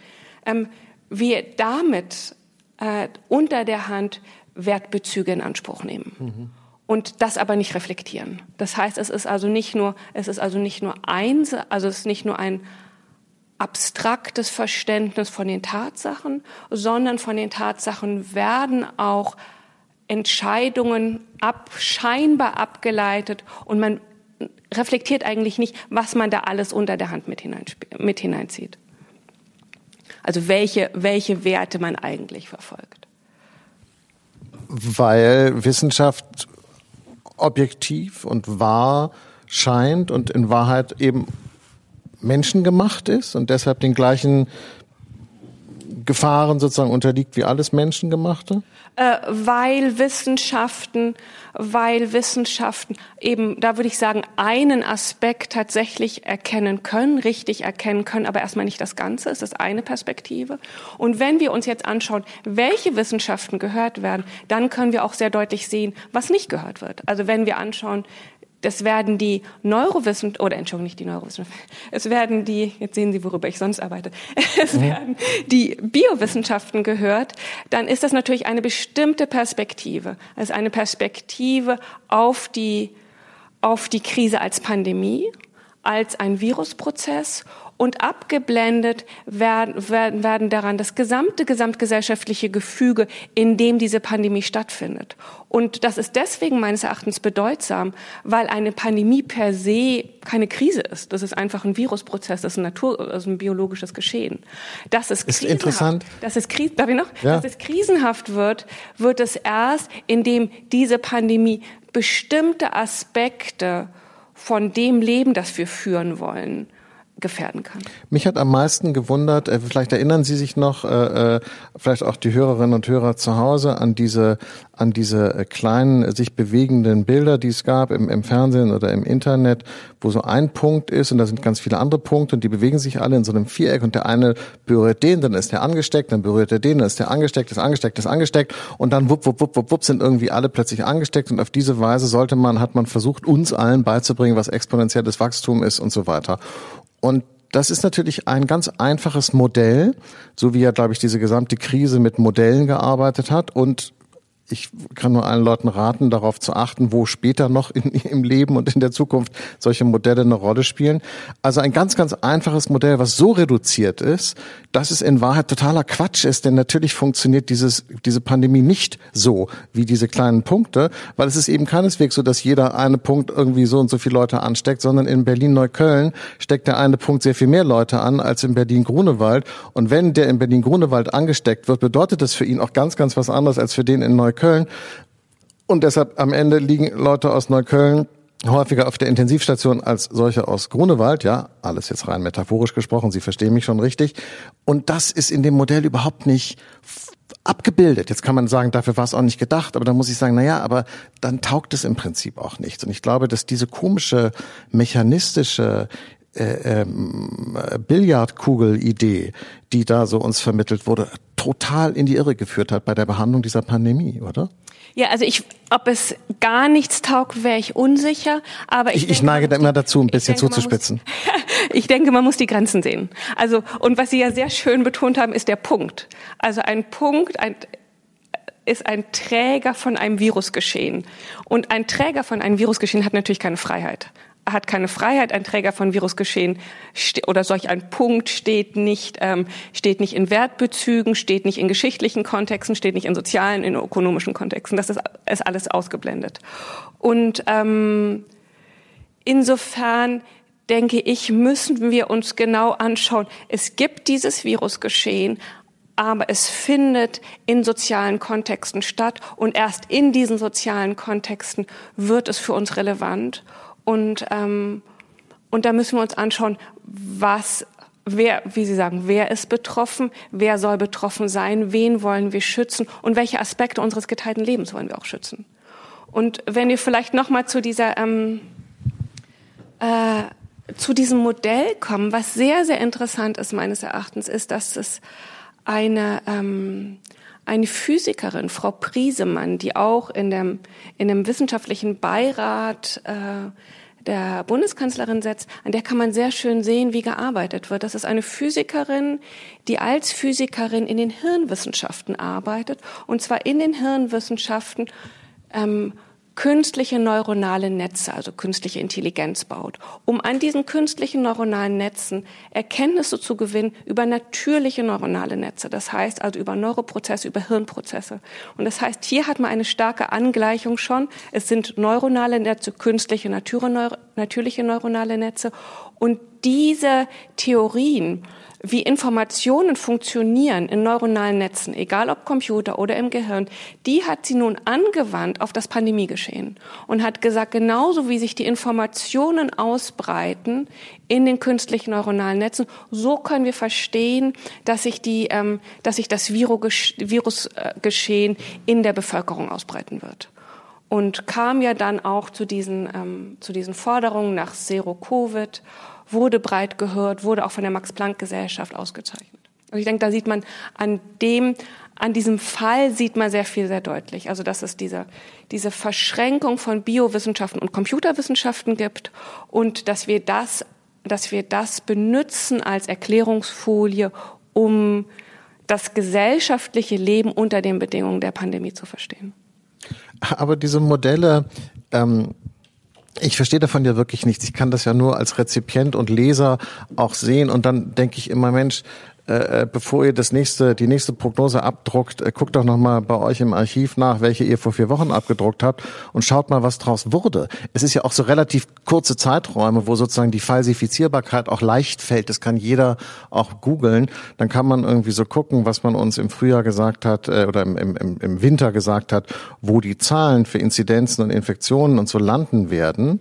ähm, wir damit äh, unter der Hand Wertbezüge in Anspruch nehmen. Mhm. Und das aber nicht reflektieren. Das heißt, es ist also nicht nur, es ist also nicht nur eins, also es ist nicht nur ein abstraktes Verständnis von den Tatsachen, sondern von den Tatsachen werden auch Entscheidungen ab, scheinbar abgeleitet und man reflektiert eigentlich nicht, was man da alles unter der Hand mit, mit hineinzieht. Also welche, welche Werte man eigentlich verfolgt. Weil Wissenschaft objektiv und wahr scheint und in Wahrheit eben menschengemacht ist und deshalb den gleichen Gefahren sozusagen unterliegt wie alles Menschengemachte? Äh, weil Wissenschaften, weil Wissenschaften eben, da würde ich sagen, einen Aspekt tatsächlich erkennen können, richtig erkennen können, aber erstmal nicht das Ganze, ist das eine Perspektive. Und wenn wir uns jetzt anschauen, welche Wissenschaften gehört werden, dann können wir auch sehr deutlich sehen, was nicht gehört wird. Also wenn wir anschauen, das werden die Neurowissenschaften, oder Entschuldigung, nicht die Neurowissenschaften, es werden die, jetzt sehen Sie, worüber ich sonst arbeite, es mhm. werden die Biowissenschaften gehört, dann ist das natürlich eine bestimmte Perspektive. Also eine Perspektive auf die, auf die Krise als Pandemie, als ein Virusprozess und abgeblendet werden, werden, werden daran das gesamte gesamtgesellschaftliche Gefüge, in dem diese Pandemie stattfindet. Und das ist deswegen meines Erachtens bedeutsam, weil eine Pandemie per se keine Krise ist. Das ist einfach ein Virusprozess, das ist ein Natur, das ist ein biologisches Geschehen. Das ist, ist interessant. Das ist darf ich noch? Ja. Dass es krisenhaft wird, wird es erst, indem diese Pandemie bestimmte Aspekte von dem Leben, das wir führen wollen, gefährden kann. Mich hat am meisten gewundert, äh, vielleicht erinnern Sie sich noch, äh, äh, vielleicht auch die Hörerinnen und Hörer zu Hause an diese an diese äh, kleinen sich bewegenden Bilder, die es gab im, im Fernsehen oder im Internet, wo so ein Punkt ist und da sind ganz viele andere Punkte und die bewegen sich alle in so einem Viereck und der eine berührt den, dann ist der angesteckt, dann berührt er den, dann ist der angesteckt, ist angesteckt, ist angesteckt und dann wupp, wupp, wupp, wupp, wupp sind irgendwie alle plötzlich angesteckt und auf diese Weise sollte man, hat man versucht, uns allen beizubringen, was exponentielles Wachstum ist und so weiter. Und das ist natürlich ein ganz einfaches Modell, so wie er, glaube ich, diese gesamte Krise mit Modellen gearbeitet hat. Und ich kann nur allen Leuten raten, darauf zu achten, wo später noch in, im Leben und in der Zukunft solche Modelle eine Rolle spielen. Also ein ganz, ganz einfaches Modell, was so reduziert ist, dass es in Wahrheit totaler Quatsch ist, denn natürlich funktioniert dieses, diese Pandemie nicht so wie diese kleinen Punkte, weil es ist eben keineswegs so, dass jeder eine Punkt irgendwie so und so viele Leute ansteckt, sondern in Berlin-Neukölln steckt der eine Punkt sehr viel mehr Leute an als in Berlin-Grunewald. Und wenn der in Berlin-Grunewald angesteckt wird, bedeutet das für ihn auch ganz, ganz was anderes als für den in Neukölln. Neukölln. Und deshalb am Ende liegen Leute aus Neukölln häufiger auf der Intensivstation als solche aus Grunewald, ja, alles jetzt rein metaphorisch gesprochen, Sie verstehen mich schon richtig. Und das ist in dem Modell überhaupt nicht abgebildet. Jetzt kann man sagen, dafür war es auch nicht gedacht, aber dann muss ich sagen, na ja, aber dann taugt es im Prinzip auch nichts. Und ich glaube, dass diese komische mechanistische äh, ähm, Billardkugel-Idee, die da so uns vermittelt wurde, total in die Irre geführt hat bei der Behandlung dieser Pandemie, oder? Ja, also ich, ob es gar nichts taugt, wäre ich unsicher. Aber ich, ich, ich neige da immer dazu, ein bisschen denke, zuzuspitzen. Muss, ich denke, man muss die Grenzen sehen. Also und was Sie ja sehr schön betont haben, ist der Punkt. Also ein Punkt, ein, ist ein Träger von einem Virusgeschehen. Und ein Träger von einem Virusgeschehen hat natürlich keine Freiheit hat keine Freiheit, ein Träger von Virusgeschehen oder solch ein Punkt steht nicht, ähm, steht nicht in Wertbezügen, steht nicht in geschichtlichen Kontexten, steht nicht in sozialen, in ökonomischen Kontexten. Das ist, ist alles ausgeblendet. Und ähm, insofern denke ich, müssen wir uns genau anschauen. Es gibt dieses Virusgeschehen, aber es findet in sozialen Kontexten statt und erst in diesen sozialen Kontexten wird es für uns relevant. Und, ähm, und da müssen wir uns anschauen, was, wer, wie Sie sagen, wer ist betroffen, wer soll betroffen sein, wen wollen wir schützen und welche Aspekte unseres geteilten Lebens wollen wir auch schützen. Und wenn wir vielleicht noch mal zu dieser ähm, äh, zu diesem Modell kommen, was sehr sehr interessant ist meines Erachtens, ist, dass es eine ähm, eine Physikerin, Frau Priesemann, die auch in dem, in dem wissenschaftlichen Beirat äh, der Bundeskanzlerin setzt, an der kann man sehr schön sehen, wie gearbeitet wird. Das ist eine Physikerin, die als Physikerin in den Hirnwissenschaften arbeitet, und zwar in den Hirnwissenschaften ähm, künstliche neuronale Netze, also künstliche Intelligenz baut, um an diesen künstlichen neuronalen Netzen Erkenntnisse zu gewinnen über natürliche neuronale Netze. Das heißt also über Neuroprozesse, über Hirnprozesse. Und das heißt, hier hat man eine starke Angleichung schon. Es sind neuronale Netze, künstliche, natürliche neuronale Netze. Und diese Theorien, wie Informationen funktionieren in neuronalen Netzen, egal ob Computer oder im Gehirn, die hat sie nun angewandt auf das Pandemiegeschehen und hat gesagt, genauso wie sich die Informationen ausbreiten in den künstlichen neuronalen Netzen, so können wir verstehen, dass sich die, ähm, dass sich das Virusgeschehen in der Bevölkerung ausbreiten wird. Und kam ja dann auch zu diesen, ähm, zu diesen Forderungen nach Zero Covid wurde breit gehört, wurde auch von der Max-Planck-Gesellschaft ausgezeichnet. Und ich denke, da sieht man an dem, an diesem Fall sieht man sehr viel, sehr deutlich. Also, dass es diese, diese Verschränkung von Biowissenschaften und Computerwissenschaften gibt und dass wir das, dass wir das benutzen als Erklärungsfolie, um das gesellschaftliche Leben unter den Bedingungen der Pandemie zu verstehen. Aber diese Modelle, ähm, ich verstehe davon ja wirklich nichts. Ich kann das ja nur als Rezipient und Leser auch sehen und dann denke ich immer, Mensch, äh, äh, bevor ihr das nächste, die nächste Prognose abdruckt, äh, guckt doch nochmal bei euch im Archiv nach, welche ihr vor vier Wochen abgedruckt habt und schaut mal, was draus wurde. Es ist ja auch so relativ kurze Zeiträume, wo sozusagen die Falsifizierbarkeit auch leicht fällt. Das kann jeder auch googeln. Dann kann man irgendwie so gucken, was man uns im Frühjahr gesagt hat äh, oder im, im, im Winter gesagt hat, wo die Zahlen für Inzidenzen und Infektionen und so landen werden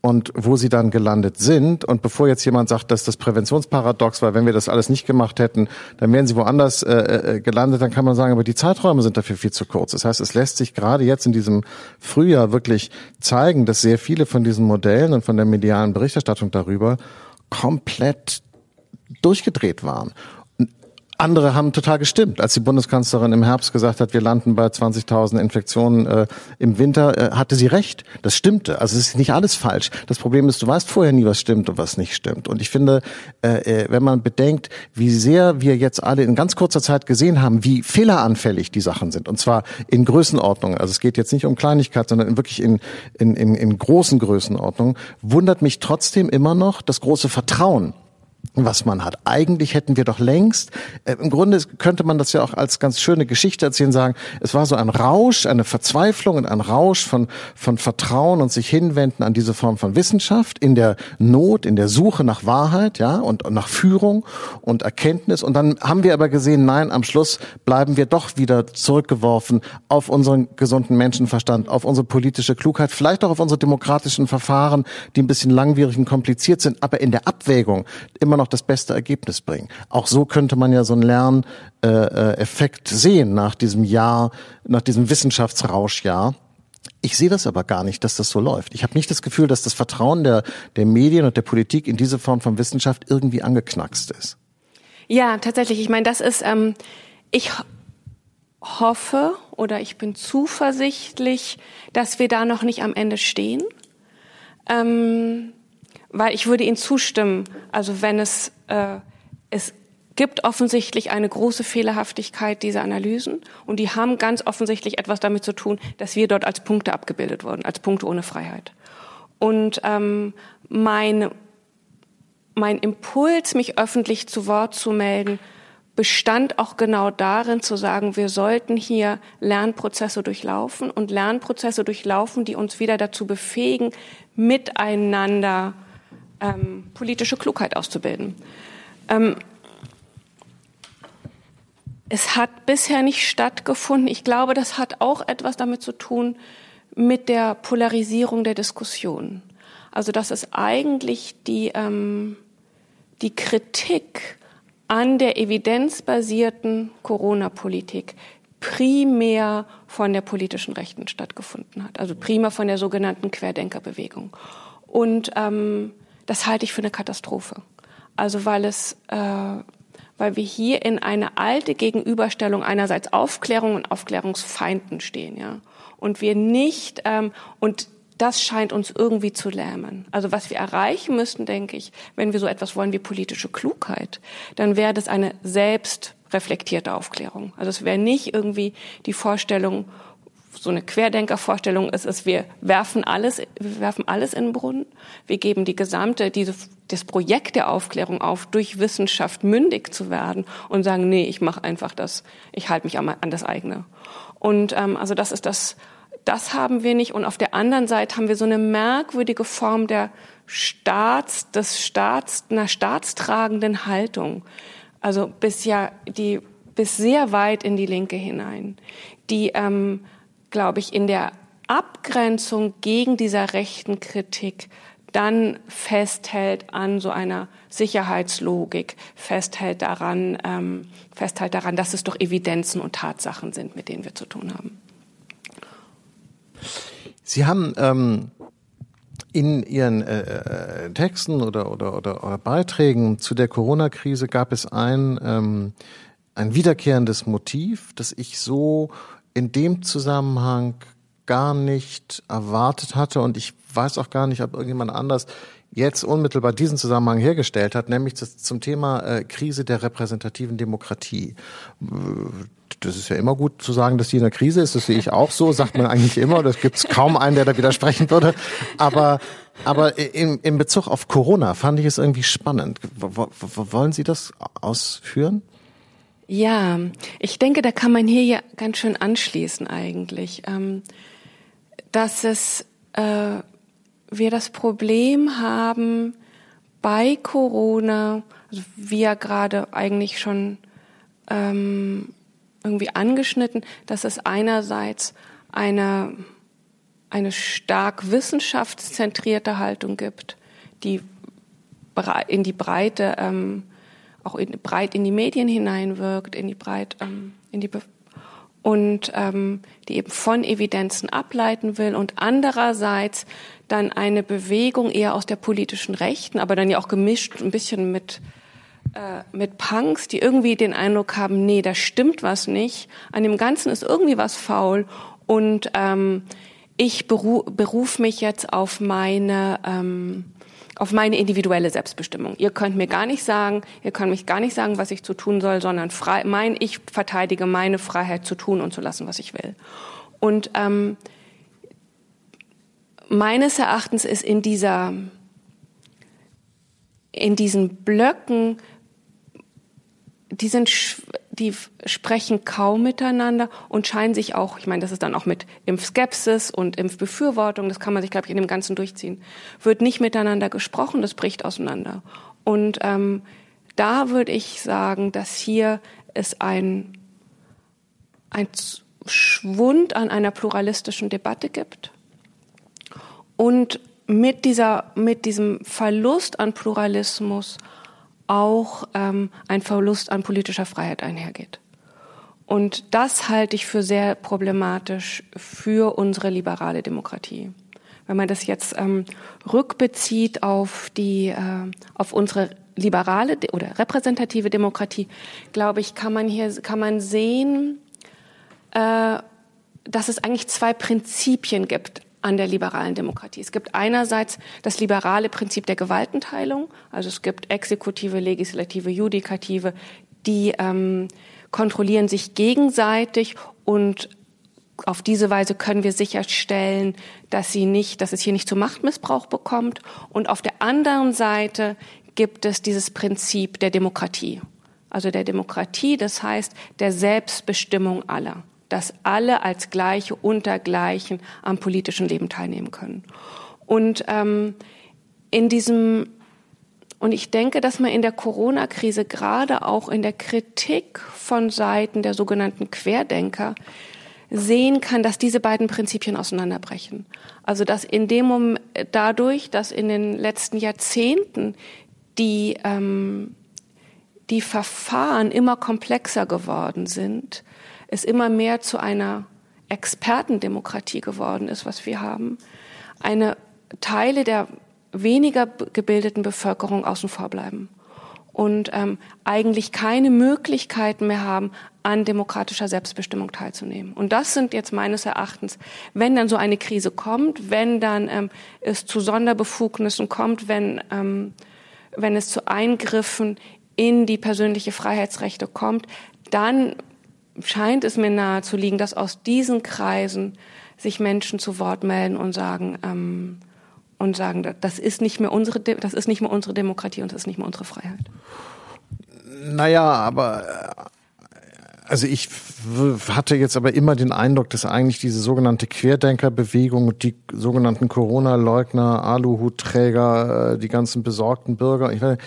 und wo sie dann gelandet sind. Und bevor jetzt jemand sagt, dass das Präventionsparadox war, wenn wir das alles nicht gemacht hätten, dann wären sie woanders äh, äh, gelandet, dann kann man sagen, aber die Zeiträume sind dafür viel zu kurz. Das heißt, es lässt sich gerade jetzt in diesem Frühjahr wirklich zeigen, dass sehr viele von diesen Modellen und von der medialen Berichterstattung darüber komplett durchgedreht waren. Andere haben total gestimmt. Als die Bundeskanzlerin im Herbst gesagt hat, wir landen bei 20.000 Infektionen äh, im Winter, äh, hatte sie recht. Das stimmte. Also es ist nicht alles falsch. Das Problem ist, du weißt vorher nie, was stimmt und was nicht stimmt. Und ich finde, äh, äh, wenn man bedenkt, wie sehr wir jetzt alle in ganz kurzer Zeit gesehen haben, wie fehleranfällig die Sachen sind. Und zwar in Größenordnungen. Also es geht jetzt nicht um Kleinigkeit, sondern wirklich in, in, in, in großen Größenordnungen. Wundert mich trotzdem immer noch das große Vertrauen was man hat. Eigentlich hätten wir doch längst, äh, im Grunde könnte man das ja auch als ganz schöne Geschichte erzählen, sagen, es war so ein Rausch, eine Verzweiflung und ein Rausch von, von Vertrauen und sich hinwenden an diese Form von Wissenschaft in der Not, in der Suche nach Wahrheit, ja, und, und nach Führung und Erkenntnis. Und dann haben wir aber gesehen, nein, am Schluss bleiben wir doch wieder zurückgeworfen auf unseren gesunden Menschenverstand, auf unsere politische Klugheit, vielleicht auch auf unsere demokratischen Verfahren, die ein bisschen langwierig und kompliziert sind, aber in der Abwägung immer noch das beste Ergebnis bringen. Auch so könnte man ja so einen Lerneffekt sehen nach diesem Jahr, nach diesem Wissenschaftsrauschjahr. Ich sehe das aber gar nicht, dass das so läuft. Ich habe nicht das Gefühl, dass das Vertrauen der, der Medien und der Politik in diese Form von Wissenschaft irgendwie angeknackst ist. Ja, tatsächlich. Ich meine, das ist, ähm, ich hoffe oder ich bin zuversichtlich, dass wir da noch nicht am Ende stehen. Ähm, weil ich würde Ihnen zustimmen. Also wenn es, äh, es gibt offensichtlich eine große Fehlerhaftigkeit dieser Analysen und die haben ganz offensichtlich etwas damit zu tun, dass wir dort als Punkte abgebildet wurden, als Punkte ohne Freiheit. Und ähm, mein, mein Impuls, mich öffentlich zu Wort zu melden, bestand auch genau darin zu sagen, wir sollten hier Lernprozesse durchlaufen und Lernprozesse durchlaufen, die uns wieder dazu befähigen, miteinander ähm, politische Klugheit auszubilden. Ähm, es hat bisher nicht stattgefunden. Ich glaube, das hat auch etwas damit zu tun mit der Polarisierung der Diskussion. Also dass es eigentlich die, ähm, die Kritik an der evidenzbasierten Corona-Politik primär von der politischen Rechten stattgefunden hat, also primär von der sogenannten Querdenkerbewegung. Und ähm, das halte ich für eine Katastrophe. Also weil es, äh, weil wir hier in eine alte Gegenüberstellung einerseits Aufklärung und Aufklärungsfeinden stehen, ja. Und wir nicht, ähm, und das scheint uns irgendwie zu lähmen. Also was wir erreichen müssten, denke ich, wenn wir so etwas wollen wie politische Klugheit, dann wäre das eine selbstreflektierte Aufklärung. Also es wäre nicht irgendwie die Vorstellung, so eine Querdenkervorstellung ist es, wir werfen alles, wir werfen alles in den Brunnen. Wir geben die gesamte, diese, das Projekt der Aufklärung auf, durch Wissenschaft mündig zu werden und sagen, nee, ich mache einfach das, ich halte mich an, an das eigene. Und ähm, also das ist das, das haben wir nicht. Und auf der anderen Seite haben wir so eine merkwürdige Form der Staats, des Staats, einer staatstragenden Haltung. Also bis ja die bis sehr weit in die Linke hinein, die ähm, glaube ich, in der Abgrenzung gegen dieser rechten Kritik dann festhält an so einer Sicherheitslogik, festhält daran, ähm, festhält daran, dass es doch Evidenzen und Tatsachen sind, mit denen wir zu tun haben. Sie haben ähm, in Ihren äh, äh Texten oder, oder, oder, oder, Beiträgen zu der Corona-Krise gab es ein, ähm, ein wiederkehrendes Motiv, das ich so in dem Zusammenhang gar nicht erwartet hatte und ich weiß auch gar nicht, ob irgendjemand anders jetzt unmittelbar diesen Zusammenhang hergestellt hat, nämlich zum Thema äh, Krise der repräsentativen Demokratie. Das ist ja immer gut zu sagen, dass die in der Krise ist. Das sehe ich auch so, sagt man eigentlich immer. Das gibt es kaum einen, der da widersprechen würde. Aber, aber in, in Bezug auf Corona fand ich es irgendwie spannend. W wollen Sie das ausführen? Ja, ich denke, da kann man hier ja ganz schön anschließen eigentlich, ähm, dass es äh, wir das Problem haben bei Corona, also wie ja gerade eigentlich schon ähm, irgendwie angeschnitten, dass es einerseits eine eine stark wissenschaftszentrierte Haltung gibt, die in die Breite ähm, auch in, breit in die Medien hineinwirkt, in die breit ähm, in die Be und ähm, die eben von Evidenzen ableiten will und andererseits dann eine Bewegung eher aus der politischen Rechten, aber dann ja auch gemischt ein bisschen mit äh, mit Punks, die irgendwie den Eindruck haben, nee, da stimmt was nicht, an dem Ganzen ist irgendwie was faul. Und ähm, ich beru beruf mich jetzt auf meine ähm, auf meine individuelle Selbstbestimmung. Ihr könnt mir gar nicht sagen, ihr könnt mich gar nicht sagen, was ich zu tun soll, sondern frei, mein, ich verteidige meine Freiheit zu tun und zu lassen, was ich will. Und ähm, meines Erachtens ist in dieser in diesen Blöcken, die sind die sprechen kaum miteinander und scheinen sich auch, ich meine, das ist dann auch mit Impfskepsis und Impfbefürwortung, das kann man sich, glaube ich, in dem Ganzen durchziehen, wird nicht miteinander gesprochen, das bricht auseinander. Und ähm, da würde ich sagen, dass hier es ein, ein Schwund an einer pluralistischen Debatte gibt und mit dieser, mit diesem Verlust an Pluralismus auch ähm, ein Verlust an politischer Freiheit einhergeht. Und das halte ich für sehr problematisch für unsere liberale Demokratie. Wenn man das jetzt ähm, rückbezieht auf die, äh, auf unsere liberale oder repräsentative Demokratie, glaube ich, kann man hier, kann man sehen, äh, dass es eigentlich zwei Prinzipien gibt an der liberalen Demokratie. Es gibt einerseits das liberale Prinzip der Gewaltenteilung, also es gibt Exekutive, Legislative, Judikative, die ähm, kontrollieren sich gegenseitig und auf diese Weise können wir sicherstellen, dass sie nicht, dass es hier nicht zu Machtmissbrauch bekommt. Und auf der anderen Seite gibt es dieses Prinzip der Demokratie. Also der Demokratie, das heißt der Selbstbestimmung aller dass alle als Gleiche unter Gleichen am politischen Leben teilnehmen können. Und ähm, in diesem und ich denke, dass man in der Corona-Krise gerade auch in der Kritik von Seiten der sogenannten Querdenker sehen kann, dass diese beiden Prinzipien auseinanderbrechen. Also dass in dem Moment, dadurch, dass in den letzten Jahrzehnten die ähm, die Verfahren immer komplexer geworden sind, es immer mehr zu einer Expertendemokratie geworden ist, was wir haben, eine Teile der weniger gebildeten Bevölkerung außen vor bleiben. und ähm, eigentlich keine Möglichkeiten mehr haben, an demokratischer Selbstbestimmung teilzunehmen. Und das sind jetzt meines Erachtens, wenn dann so eine Krise kommt, wenn dann ähm, es zu Sonderbefugnissen kommt, wenn, ähm, wenn es zu Eingriffen in die persönliche Freiheitsrechte kommt, dann scheint es mir nahe zu liegen, dass aus diesen Kreisen sich Menschen zu Wort melden und sagen, ähm, und sagen, das ist nicht mehr unsere, das ist nicht mehr unsere Demokratie und das ist nicht mehr unsere Freiheit. Naja, aber also ich hatte jetzt aber immer den Eindruck, dass eigentlich diese sogenannte Querdenkerbewegung die sogenannten Corona-Leugner, Aluhutträger, äh, die ganzen besorgten Bürger, ich weiß,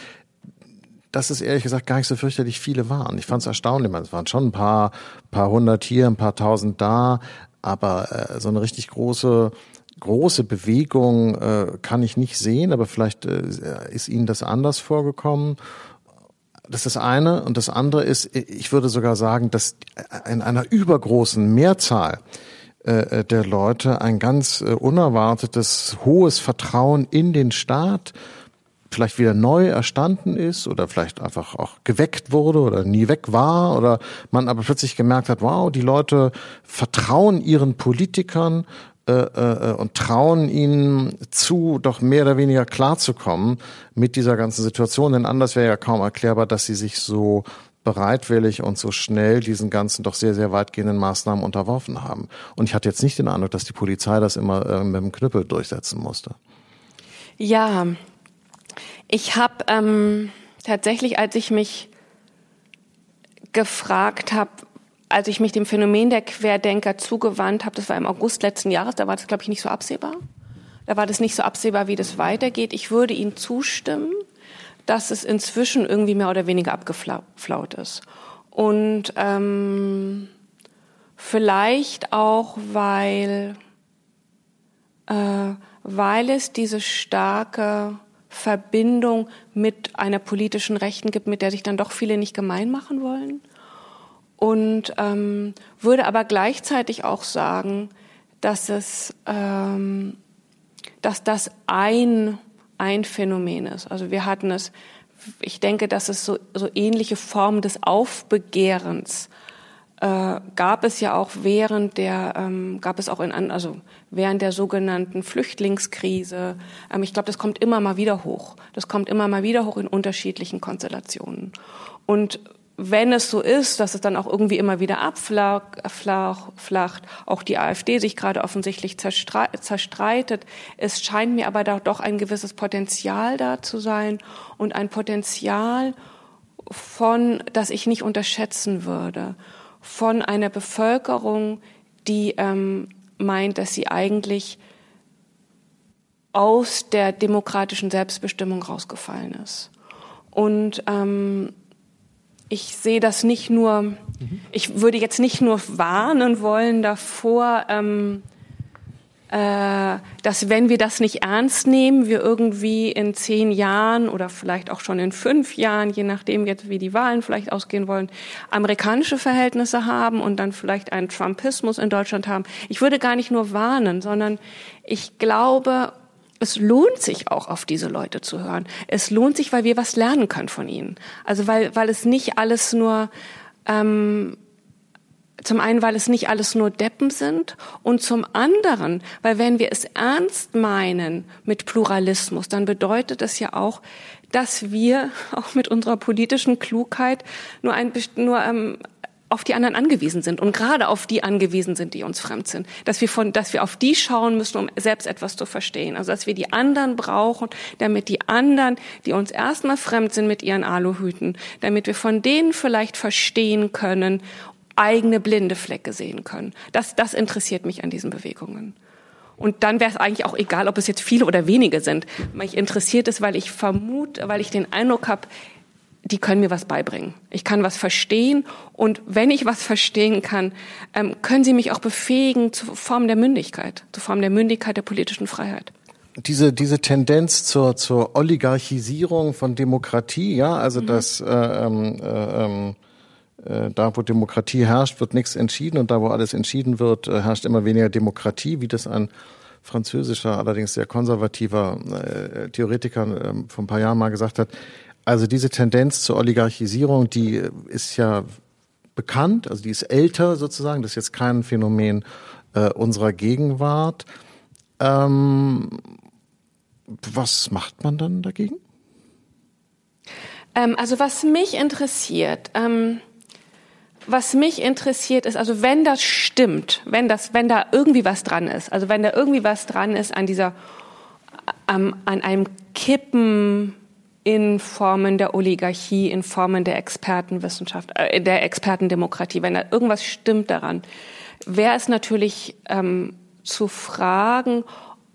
dass es ehrlich gesagt gar nicht so fürchterlich viele waren. Ich fand es erstaunlich. Es waren schon ein paar, paar hundert hier, ein paar tausend da, aber äh, so eine richtig große große Bewegung äh, kann ich nicht sehen, aber vielleicht äh, ist Ihnen das anders vorgekommen. Das ist das eine. Und das andere ist, ich würde sogar sagen, dass in einer übergroßen Mehrzahl äh, der Leute ein ganz äh, unerwartetes, hohes Vertrauen in den Staat vielleicht wieder neu erstanden ist oder vielleicht einfach auch geweckt wurde oder nie weg war oder man aber plötzlich gemerkt hat, wow, die Leute vertrauen ihren Politikern äh, äh, und trauen ihnen zu, doch mehr oder weniger klarzukommen mit dieser ganzen Situation. Denn anders wäre ja kaum erklärbar, dass sie sich so bereitwillig und so schnell diesen ganzen doch sehr, sehr weitgehenden Maßnahmen unterworfen haben. Und ich hatte jetzt nicht den Eindruck, dass die Polizei das immer äh, mit dem Knüppel durchsetzen musste. Ja, ich habe ähm, tatsächlich, als ich mich gefragt habe, als ich mich dem Phänomen der Querdenker zugewandt habe, das war im August letzten Jahres, da war das, glaube ich, nicht so absehbar. Da war das nicht so absehbar, wie das weitergeht. Ich würde Ihnen zustimmen, dass es inzwischen irgendwie mehr oder weniger abgeflaut ist. Und ähm, vielleicht auch, weil, äh, weil es diese starke Verbindung mit einer politischen Rechten gibt, mit der sich dann doch viele nicht gemein machen wollen und ähm, würde aber gleichzeitig auch sagen, dass es, ähm, dass das ein ein Phänomen ist. Also wir hatten es, ich denke, dass es so, so ähnliche Formen des Aufbegehrens äh, gab es ja auch während der, ähm, gab es auch in, also während der sogenannten Flüchtlingskrise. Ähm, ich glaube, das kommt immer mal wieder hoch. Das kommt immer mal wieder hoch in unterschiedlichen Konstellationen. Und wenn es so ist, dass es dann auch irgendwie immer wieder abflacht, auch die AfD sich gerade offensichtlich zerstreitet, es scheint mir aber doch ein gewisses Potenzial da zu sein und ein Potenzial von, das ich nicht unterschätzen würde, von einer Bevölkerung, die ähm, meint, dass sie eigentlich aus der demokratischen Selbstbestimmung rausgefallen ist. Und ähm, ich sehe das nicht nur, ich würde jetzt nicht nur warnen wollen davor, ähm, äh, dass wenn wir das nicht ernst nehmen, wir irgendwie in zehn Jahren oder vielleicht auch schon in fünf Jahren, je nachdem jetzt wie die Wahlen vielleicht ausgehen wollen, amerikanische Verhältnisse haben und dann vielleicht einen Trumpismus in Deutschland haben. Ich würde gar nicht nur warnen, sondern ich glaube es lohnt sich auch auf diese Leute zu hören. Es lohnt sich, weil wir was lernen können von ihnen. Also weil, weil es nicht alles nur, ähm, zum einen, weil es nicht alles nur Deppen sind und zum anderen, weil wenn wir es ernst meinen mit Pluralismus, dann bedeutet es ja auch, dass wir auch mit unserer politischen Klugheit nur ein, nur ähm, auf die anderen angewiesen sind und gerade auf die angewiesen sind, die uns fremd sind. Dass wir von, dass wir auf die schauen müssen, um selbst etwas zu verstehen. Also, dass wir die anderen brauchen, damit die anderen, die uns erstmal fremd sind mit ihren Aluhüten, damit wir von denen vielleicht verstehen können, eigene blinde Flecke sehen können. Das, das interessiert mich an diesen Bewegungen. Und dann wäre es eigentlich auch egal, ob es jetzt viele oder wenige sind. Mich interessiert es, weil ich vermute, weil ich den Eindruck habe, die können mir was beibringen. Ich kann was verstehen und wenn ich was verstehen kann, ähm, können sie mich auch befähigen zur Form der Mündigkeit, zur Form der Mündigkeit der politischen Freiheit. Diese, diese Tendenz zur, zur Oligarchisierung von Demokratie, ja, also mhm. dass äh, ähm, äh, ähm, äh, da, wo Demokratie herrscht, wird nichts entschieden und da, wo alles entschieden wird, äh, herrscht immer weniger Demokratie, wie das ein französischer, allerdings sehr konservativer äh, Theoretiker äh, vor ein paar Jahren mal gesagt hat Also diese Tendenz zur Oligarchisierung, die ist ja bekannt, also die ist älter sozusagen, das ist jetzt kein Phänomen äh, unserer Gegenwart. Ähm, was macht man dann dagegen? Ähm, also was mich interessiert, ähm, was mich interessiert ist, also wenn das stimmt, wenn das, wenn da irgendwie was dran ist, also wenn da irgendwie was dran ist an dieser, ähm, an einem Kippen in Formen der Oligarchie, in Formen der Expertenwissenschaft, äh, der Expertendemokratie, wenn da irgendwas stimmt daran, wäre es natürlich ähm, zu fragen,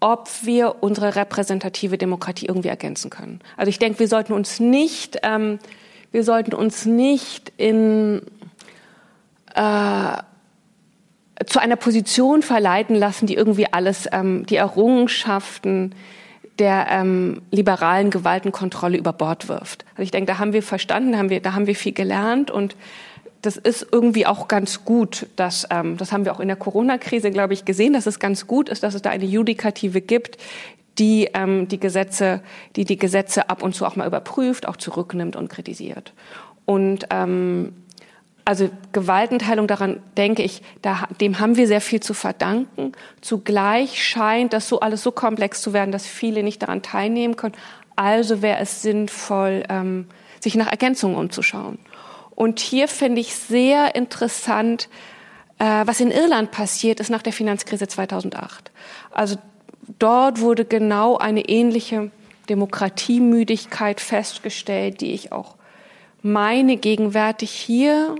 ob wir unsere repräsentative Demokratie irgendwie ergänzen können. Also ich denke, wir sollten uns nicht, ähm, wir sollten uns nicht in äh, zu einer Position verleiten lassen, die irgendwie alles, ähm, die Errungenschaften der ähm, liberalen Gewaltenkontrolle über Bord wirft. Also ich denke, da haben wir verstanden, da haben wir, da haben wir viel gelernt und das ist irgendwie auch ganz gut, dass, ähm, das haben wir auch in der Corona-Krise, glaube ich, gesehen, dass es ganz gut ist, dass es da eine Judikative gibt, die ähm, die Gesetze, die die Gesetze ab und zu auch mal überprüft, auch zurücknimmt und kritisiert. Und ähm, also Gewaltenteilung, daran denke ich, da, dem haben wir sehr viel zu verdanken. Zugleich scheint das so alles so komplex zu werden, dass viele nicht daran teilnehmen können. Also wäre es sinnvoll, ähm, sich nach Ergänzungen umzuschauen. Und hier finde ich sehr interessant, äh, was in Irland passiert ist nach der Finanzkrise 2008. Also dort wurde genau eine ähnliche Demokratiemüdigkeit festgestellt, die ich auch meine gegenwärtig hier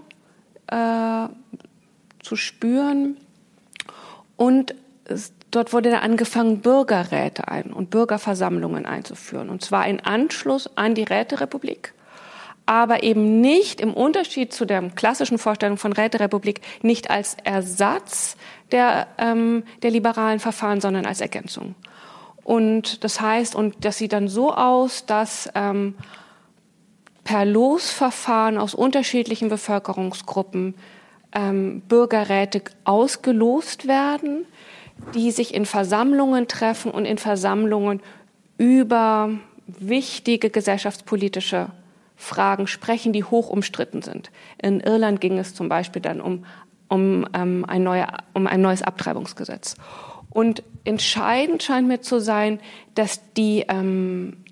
äh, zu spüren. Und es, dort wurde dann angefangen, Bürgerräte ein und Bürgerversammlungen einzuführen. Und zwar in Anschluss an die Räterepublik aber eben nicht im Unterschied zu der klassischen Vorstellung von Räterepublik nicht als Ersatz der, ähm, der liberalen Verfahren, sondern als Ergänzung. Und das heißt, und das sieht dann so aus, dass ähm, per Losverfahren aus unterschiedlichen Bevölkerungsgruppen ähm, Bürgerräte ausgelost werden, die sich in Versammlungen treffen und in Versammlungen über wichtige gesellschaftspolitische Fragen sprechen, die hoch umstritten sind. In Irland ging es zum Beispiel dann um, um, ähm, ein, neue, um ein neues Abtreibungsgesetz. Und entscheidend scheint mir zu sein, dass die ähm,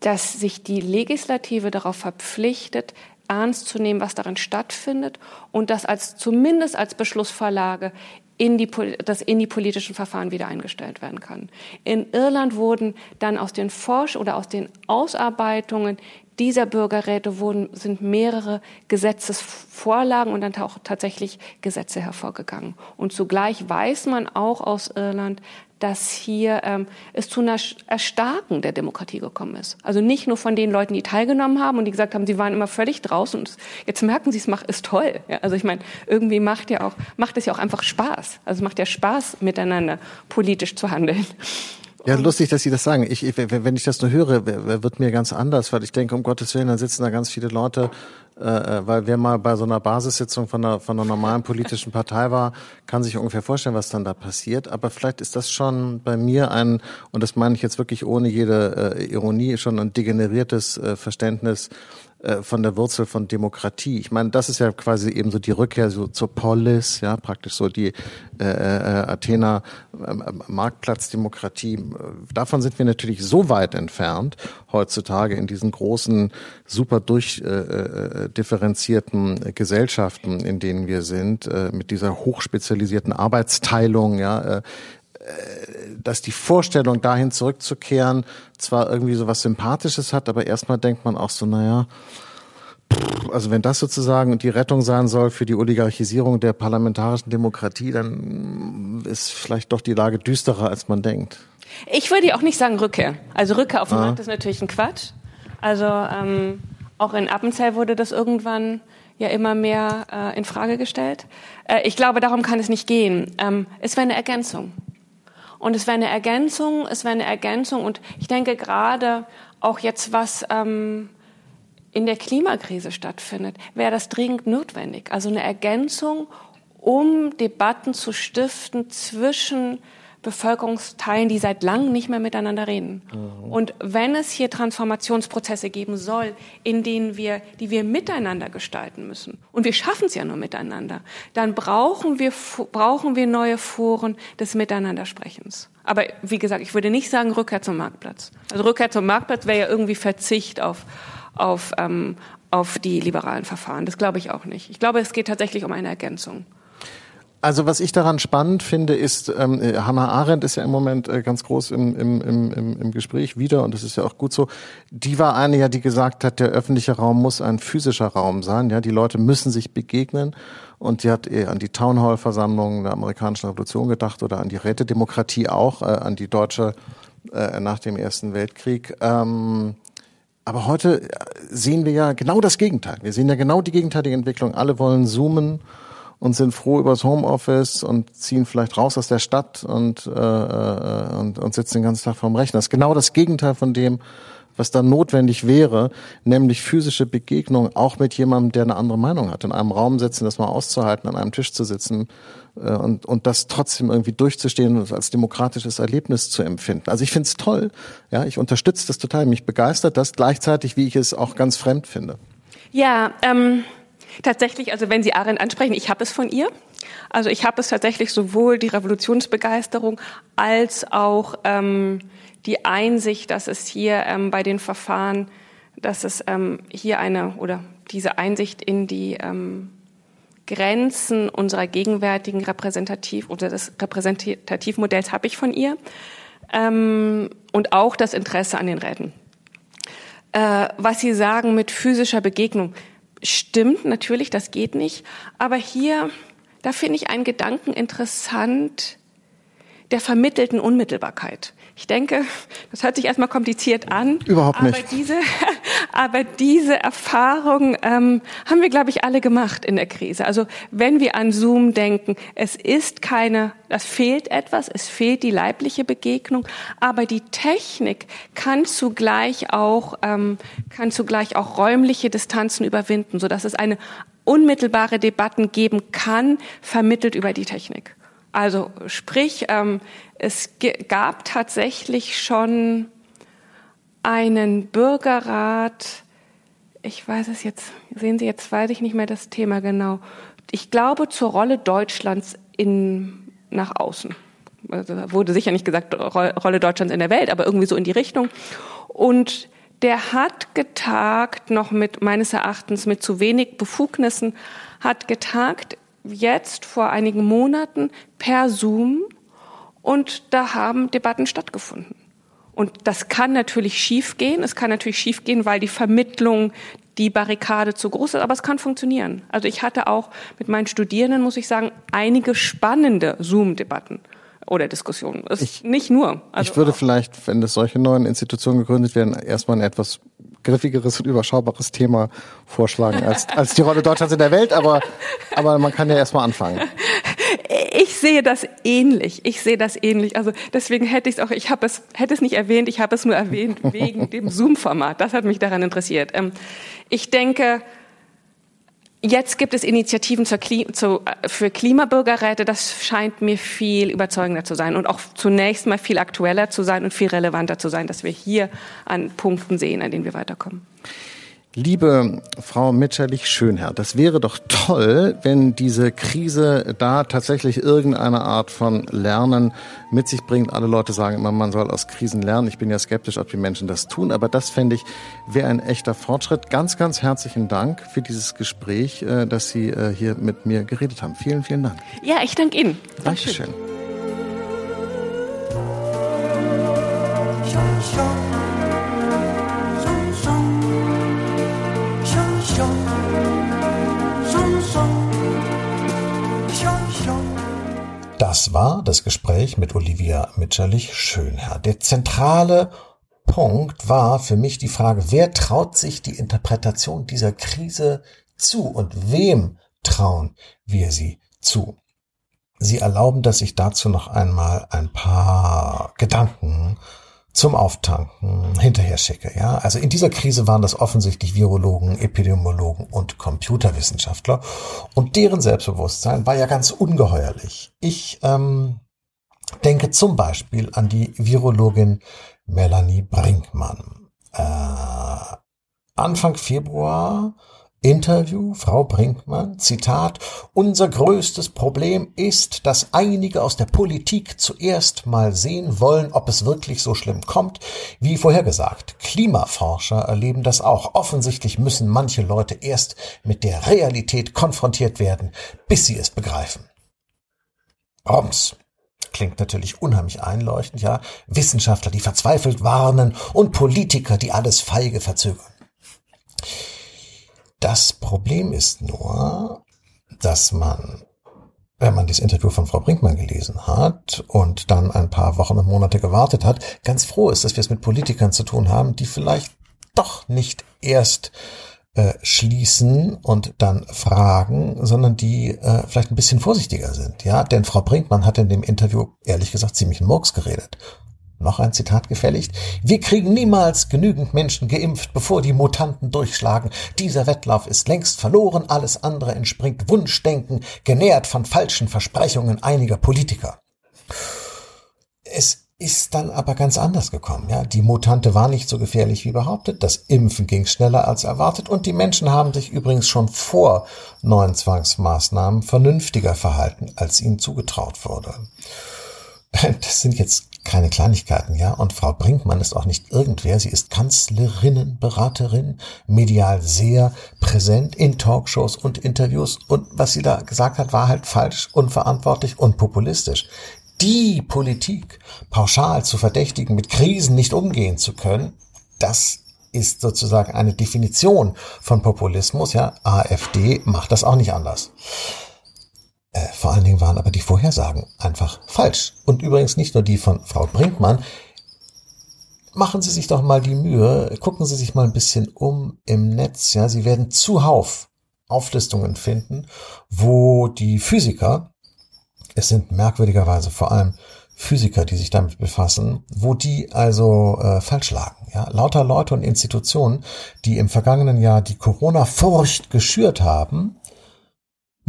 dass sich die Legislative darauf verpflichtet, ernst zu nehmen, was darin stattfindet und das als zumindest als Beschlussvorlage in die, das in die politischen Verfahren wieder eingestellt werden kann. In Irland wurden dann aus den Forsch- oder aus den Ausarbeitungen dieser Bürgerräte wurden, sind mehrere Gesetzesvorlagen und dann auch tatsächlich Gesetze hervorgegangen. Und zugleich weiß man auch aus Irland, dass hier ähm, es zu einer Erstarken der Demokratie gekommen ist. Also nicht nur von den Leuten, die teilgenommen haben und die gesagt haben, sie waren immer völlig draußen und jetzt merken sie, es macht ist toll. Ja, also ich meine, irgendwie macht ja auch macht es ja auch einfach Spaß. Also es macht ja Spaß miteinander politisch zu handeln. Ja, lustig, dass Sie das sagen. Ich, wenn ich das nur höre, wird mir ganz anders, weil ich denke, um Gottes Willen, dann sitzen da ganz viele Leute, äh, äh, weil wer mal bei so einer Basissitzung von einer, von einer normalen politischen Partei war, kann sich ungefähr vorstellen, was dann da passiert. Aber vielleicht ist das schon bei mir ein, und das meine ich jetzt wirklich ohne jede äh, Ironie, schon ein degeneriertes äh, Verständnis äh, von der Wurzel von Demokratie. Ich meine, das ist ja quasi eben so die Rückkehr so zur Polis, ja, praktisch so die äh, äh, Athener äh, Marktplatzdemokratie. Davon sind wir natürlich so weit entfernt heutzutage in diesen großen, super durchdifferenzierten äh, äh, Gesellschaften, in denen wir sind, äh, mit dieser hochspezialisierten Arbeitsteilung, ja, äh, dass die Vorstellung, dahin zurückzukehren, zwar irgendwie so was Sympathisches hat, aber erstmal denkt man auch so, naja, also wenn das sozusagen die Rettung sein soll für die Oligarchisierung der parlamentarischen Demokratie, dann ist vielleicht doch die Lage düsterer, als man denkt. Ich würde auch nicht sagen Rückkehr. Also Rückkehr auf den ah. Markt ist natürlich ein Quatsch. Also ähm, auch in Appenzell wurde das irgendwann ja immer mehr äh, in Frage gestellt. Äh, ich glaube, darum kann es nicht gehen. Ähm, es wäre eine Ergänzung. Und es wäre eine Ergänzung, es wäre eine Ergänzung. Und ich denke gerade auch jetzt, was ähm, in der Klimakrise stattfindet, wäre das dringend notwendig. Also eine Ergänzung, um Debatten zu stiften zwischen Bevölkerungsteilen, die seit langem nicht mehr miteinander reden. Mhm. Und wenn es hier Transformationsprozesse geben soll, in denen wir, die wir miteinander gestalten müssen, und wir schaffen es ja nur miteinander, dann brauchen wir, brauchen wir neue Foren des Miteinandersprechens. Aber wie gesagt, ich würde nicht sagen Rückkehr zum Marktplatz. Also Rückkehr zum Marktplatz wäre ja irgendwie Verzicht auf, auf, ähm, auf die liberalen Verfahren. Das glaube ich auch nicht. Ich glaube, es geht tatsächlich um eine Ergänzung. Also was ich daran spannend finde, ist, ähm, äh, Hannah Arendt ist ja im Moment äh, ganz groß im, im, im, im Gespräch wieder und das ist ja auch gut so. Die war eine ja, die gesagt hat, der öffentliche Raum muss ein physischer Raum sein. Ja, die Leute müssen sich begegnen und die hat eher an die Townhall-Versammlungen der amerikanischen Revolution gedacht oder an die Rätedemokratie auch, äh, an die deutsche äh, nach dem Ersten Weltkrieg. Ähm, aber heute äh, sehen wir ja genau das Gegenteil. Wir sehen ja genau die gegenteilige Entwicklung. Alle wollen zoomen und sind froh übers Homeoffice und ziehen vielleicht raus aus der Stadt und, äh, äh, und, und sitzen den ganzen Tag vorm Rechner. Das ist genau das Gegenteil von dem, was da notwendig wäre, nämlich physische Begegnung auch mit jemandem, der eine andere Meinung hat. In einem Raum sitzen, das mal auszuhalten, an einem Tisch zu sitzen äh, und, und das trotzdem irgendwie durchzustehen und als demokratisches Erlebnis zu empfinden. Also ich finde es toll, ja, ich unterstütze das total, mich begeistert das gleichzeitig, wie ich es auch ganz fremd finde. Ja, ähm, Tatsächlich, also wenn Sie Arendt ansprechen, ich habe es von ihr. Also ich habe es tatsächlich sowohl die Revolutionsbegeisterung als auch ähm, die Einsicht, dass es hier ähm, bei den Verfahren, dass es ähm, hier eine oder diese Einsicht in die ähm, Grenzen unserer gegenwärtigen Repräsentativ oder des Repräsentativmodells habe ich von ihr ähm, und auch das Interesse an den Räten. Äh, was Sie sagen mit physischer Begegnung, stimmt natürlich, das geht nicht. Aber hier, da finde ich einen Gedanken interessant der vermittelten Unmittelbarkeit. Ich denke, das hört sich erstmal kompliziert an. Überhaupt nicht. Aber diese, aber diese Erfahrung ähm, haben wir, glaube ich, alle gemacht in der Krise. Also wenn wir an Zoom denken, es ist keine, es fehlt etwas, es fehlt die leibliche Begegnung, aber die Technik kann zugleich auch, ähm, kann zugleich auch räumliche Distanzen überwinden, sodass es eine unmittelbare Debatten geben kann, vermittelt über die Technik. Also sprich, ähm, es gab tatsächlich schon einen Bürgerrat, ich weiß es jetzt, sehen Sie, jetzt weiß ich nicht mehr das Thema genau. Ich glaube zur Rolle Deutschlands in, nach außen. Also wurde sicher nicht gesagt Rolle Deutschlands in der Welt, aber irgendwie so in die Richtung. Und der hat getagt, noch mit meines Erachtens mit zu wenig Befugnissen, hat getagt jetzt vor einigen Monaten per Zoom und da haben Debatten stattgefunden. Und das kann natürlich schiefgehen. Es kann natürlich schiefgehen, weil die Vermittlung, die Barrikade zu groß ist, aber es kann funktionieren. Also ich hatte auch mit meinen Studierenden, muss ich sagen, einige spannende Zoom-Debatten oder Diskussionen. Ich, nicht nur. Also ich würde vielleicht, wenn es solche neuen Institutionen gegründet werden, erstmal ein etwas griffigeres und überschaubares Thema vorschlagen als, als die Rolle Deutschlands in der Welt, aber, aber man kann ja erstmal anfangen. Ich sehe das ähnlich. Ich sehe das ähnlich. Also deswegen hätte ich es auch, ich habe es, hätte es nicht erwähnt, ich habe es nur erwähnt wegen dem Zoom-Format. Das hat mich daran interessiert. Ähm, ich denke, Jetzt gibt es Initiativen zur Klim zu, für Klimabürgerräte. Das scheint mir viel überzeugender zu sein und auch zunächst mal viel aktueller zu sein und viel relevanter zu sein, dass wir hier an Punkten sehen, an denen wir weiterkommen. Liebe Frau Mitscherlich-Schönherr, das wäre doch toll, wenn diese Krise da tatsächlich irgendeine Art von Lernen mit sich bringt. Alle Leute sagen immer, man soll aus Krisen lernen. Ich bin ja skeptisch, ob die Menschen das tun, aber das fände ich wäre ein echter Fortschritt. Ganz, ganz herzlichen Dank für dieses Gespräch, äh, dass Sie äh, hier mit mir geredet haben. Vielen, vielen Dank. Ja, ich danke Ihnen. Dankeschön. Dankeschön. Das war das Gespräch mit Olivia Mitscherlich-Schönherr. Der zentrale Punkt war für mich die Frage, wer traut sich die Interpretation dieser Krise zu und wem trauen wir sie zu? Sie erlauben, dass ich dazu noch einmal ein paar Gedanken zum Auftanken hinterher schicke. Ja, also in dieser Krise waren das offensichtlich Virologen, Epidemiologen und Computerwissenschaftler und deren Selbstbewusstsein war ja ganz ungeheuerlich. Ich ähm, Denke zum Beispiel an die Virologin Melanie Brinkmann. Äh, Anfang Februar Interview, Frau Brinkmann, Zitat, unser größtes Problem ist, dass einige aus der Politik zuerst mal sehen wollen, ob es wirklich so schlimm kommt, wie vorhergesagt. Klimaforscher erleben das auch. Offensichtlich müssen manche Leute erst mit der Realität konfrontiert werden, bis sie es begreifen. Roms. Klingt natürlich unheimlich einleuchtend, ja. Wissenschaftler, die verzweifelt warnen und Politiker, die alles feige verzögern. Das Problem ist nur, dass man, wenn man das Interview von Frau Brinkmann gelesen hat und dann ein paar Wochen und Monate gewartet hat, ganz froh ist, dass wir es mit Politikern zu tun haben, die vielleicht doch nicht erst äh, schließen und dann fragen, sondern die äh, vielleicht ein bisschen vorsichtiger sind. Ja, denn Frau Brinkmann hat in dem Interview ehrlich gesagt ziemlich Murks geredet. Noch ein Zitat gefälligt. Wir kriegen niemals genügend Menschen geimpft, bevor die Mutanten durchschlagen. Dieser Wettlauf ist längst verloren. Alles andere entspringt Wunschdenken, genährt von falschen Versprechungen einiger Politiker. Es ist dann aber ganz anders gekommen. Ja, die Mutante war nicht so gefährlich wie behauptet. Das Impfen ging schneller als erwartet und die Menschen haben sich übrigens schon vor neuen Zwangsmaßnahmen vernünftiger verhalten, als ihnen zugetraut wurde. Das sind jetzt keine Kleinigkeiten, ja. Und Frau Brinkmann ist auch nicht irgendwer. Sie ist Kanzlerinnenberaterin, medial sehr präsent in Talkshows und Interviews. Und was sie da gesagt hat, war halt falsch, unverantwortlich und populistisch. Die Politik pauschal zu verdächtigen, mit Krisen nicht umgehen zu können, das ist sozusagen eine Definition von Populismus, ja. AfD macht das auch nicht anders. Äh, vor allen Dingen waren aber die Vorhersagen einfach falsch. Und übrigens nicht nur die von Frau Brinkmann. Machen Sie sich doch mal die Mühe, gucken Sie sich mal ein bisschen um im Netz. Ja, Sie werden zuhauf Auflistungen finden, wo die Physiker, es sind merkwürdigerweise vor allem Physiker, die sich damit befassen, wo die also äh, falsch lagen. Ja, lauter Leute und Institutionen, die im vergangenen Jahr die Corona-Furcht geschürt haben,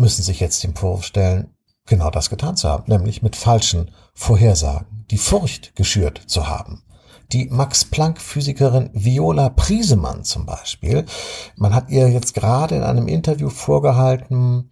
müssen sich jetzt dem Vorwurf stellen, genau das getan zu haben, nämlich mit falschen Vorhersagen, die Furcht geschürt zu haben. Die Max-Planck-Physikerin Viola Priesemann zum Beispiel, man hat ihr jetzt gerade in einem Interview vorgehalten,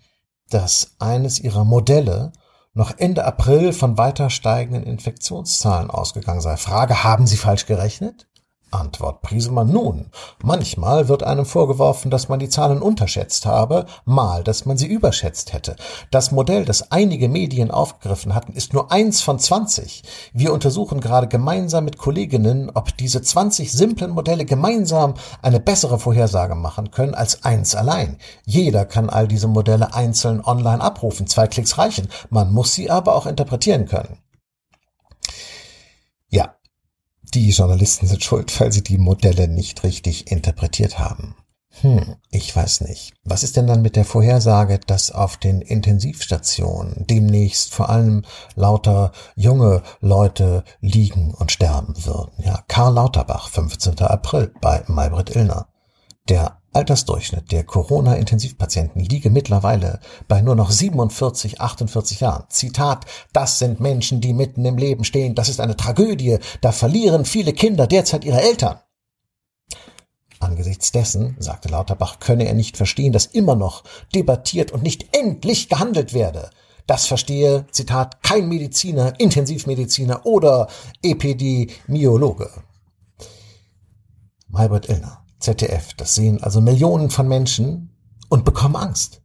dass eines ihrer Modelle noch Ende April von weiter steigenden Infektionszahlen ausgegangen sei. Frage, haben Sie falsch gerechnet? Antwort Priesemann nun. Manchmal wird einem vorgeworfen, dass man die Zahlen unterschätzt habe, mal, dass man sie überschätzt hätte. Das Modell, das einige Medien aufgegriffen hatten, ist nur eins von zwanzig. Wir untersuchen gerade gemeinsam mit Kolleginnen, ob diese zwanzig simplen Modelle gemeinsam eine bessere Vorhersage machen können als eins allein. Jeder kann all diese Modelle einzeln online abrufen. Zwei Klicks reichen. Man muss sie aber auch interpretieren können. Ja, die Journalisten sind schuld, weil sie die Modelle nicht richtig interpretiert haben. Hm, ich weiß nicht. Was ist denn dann mit der Vorhersage, dass auf den Intensivstationen demnächst vor allem lauter junge Leute liegen und sterben würden? Ja, Karl Lauterbach, 15. April bei Maybrit Illner. Der Altersdurchschnitt der Corona-Intensivpatienten liege mittlerweile bei nur noch 47, 48 Jahren. Zitat, das sind Menschen, die mitten im Leben stehen. Das ist eine Tragödie. Da verlieren viele Kinder derzeit ihre Eltern. Angesichts dessen, sagte Lauterbach, könne er nicht verstehen, dass immer noch debattiert und nicht endlich gehandelt werde. Das verstehe, Zitat, kein Mediziner, Intensivmediziner oder Epidemiologe. Malbert Illner. ZDF. Das sehen also Millionen von Menschen und bekommen Angst.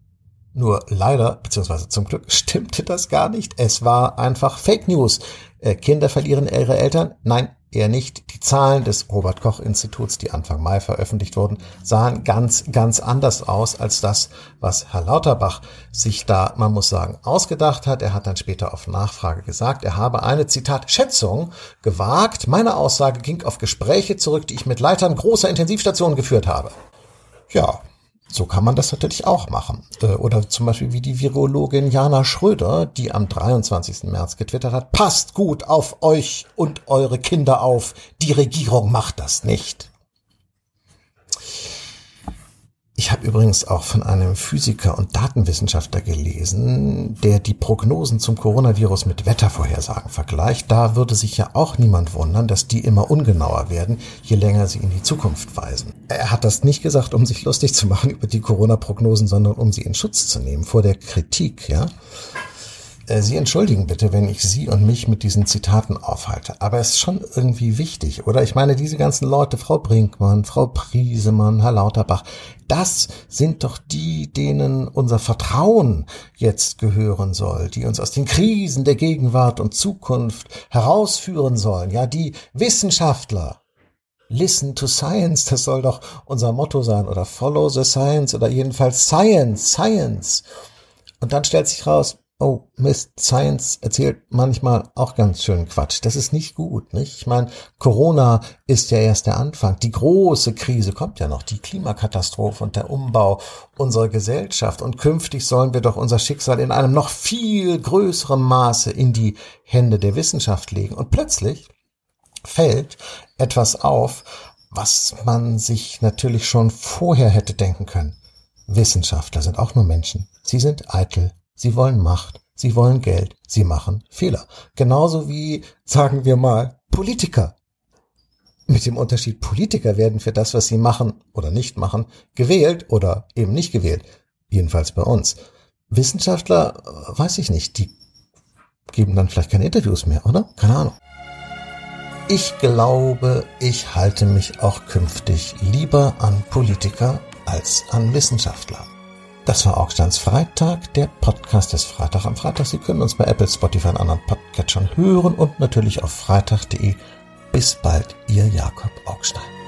Nur leider, beziehungsweise zum Glück, stimmte das gar nicht. Es war einfach Fake News. Äh, Kinder verlieren ihre Eltern? Nein, eher nicht. Die Zahlen des Robert Koch Instituts, die Anfang Mai veröffentlicht wurden, sahen ganz, ganz anders aus als das, was Herr Lauterbach sich da, man muss sagen, ausgedacht hat. Er hat dann später auf Nachfrage gesagt, er habe eine, Zitat, Schätzung gewagt. Meine Aussage ging auf Gespräche zurück, die ich mit Leitern großer Intensivstationen geführt habe. Ja, so kann man das natürlich auch machen. Äh, oder zum Beispiel wie die Virologin Jana Schröder, die am 23. März getwittert hat, passt gut auf euch und eure Kinder auf, die Regierung macht das nicht. Ich habe übrigens auch von einem Physiker und Datenwissenschaftler gelesen, der die Prognosen zum Coronavirus mit Wettervorhersagen vergleicht. Da würde sich ja auch niemand wundern, dass die immer ungenauer werden, je länger sie in die Zukunft weisen. Er hat das nicht gesagt, um sich lustig zu machen über die Corona-Prognosen, sondern um sie in Schutz zu nehmen vor der Kritik, ja. Äh, sie entschuldigen bitte, wenn ich Sie und mich mit diesen Zitaten aufhalte, aber es ist schon irgendwie wichtig, oder? Ich meine, diese ganzen Leute, Frau Brinkmann, Frau Priesemann, Herr Lauterbach, das sind doch die, denen unser Vertrauen jetzt gehören soll, die uns aus den Krisen der Gegenwart und Zukunft herausführen sollen, ja, die Wissenschaftler. Listen to Science, das soll doch unser Motto sein, oder Follow the Science, oder jedenfalls Science, Science. Und dann stellt sich raus, oh Mist, Science erzählt manchmal auch ganz schön Quatsch. Das ist nicht gut, nicht? Ich meine, Corona ist ja erst der Anfang. Die große Krise kommt ja noch, die Klimakatastrophe und der Umbau unserer Gesellschaft. Und künftig sollen wir doch unser Schicksal in einem noch viel größeren Maße in die Hände der Wissenschaft legen. Und plötzlich fällt etwas auf, was man sich natürlich schon vorher hätte denken können. Wissenschaftler sind auch nur Menschen. Sie sind eitel, Sie wollen Macht, sie wollen Geld, sie machen Fehler. Genauso wie, sagen wir mal, Politiker. Mit dem Unterschied, Politiker werden für das, was sie machen oder nicht machen, gewählt oder eben nicht gewählt. Jedenfalls bei uns. Wissenschaftler, äh, weiß ich nicht, die geben dann vielleicht keine Interviews mehr, oder? Keine Ahnung. Ich glaube, ich halte mich auch künftig lieber an Politiker als an Wissenschaftler. Das war Augsteins Freitag, der Podcast des Freitag am Freitag. Sie können uns bei Apple, Spotify und anderen Podcatchern hören und natürlich auf freitag.de. Bis bald, Ihr Jakob Augstein.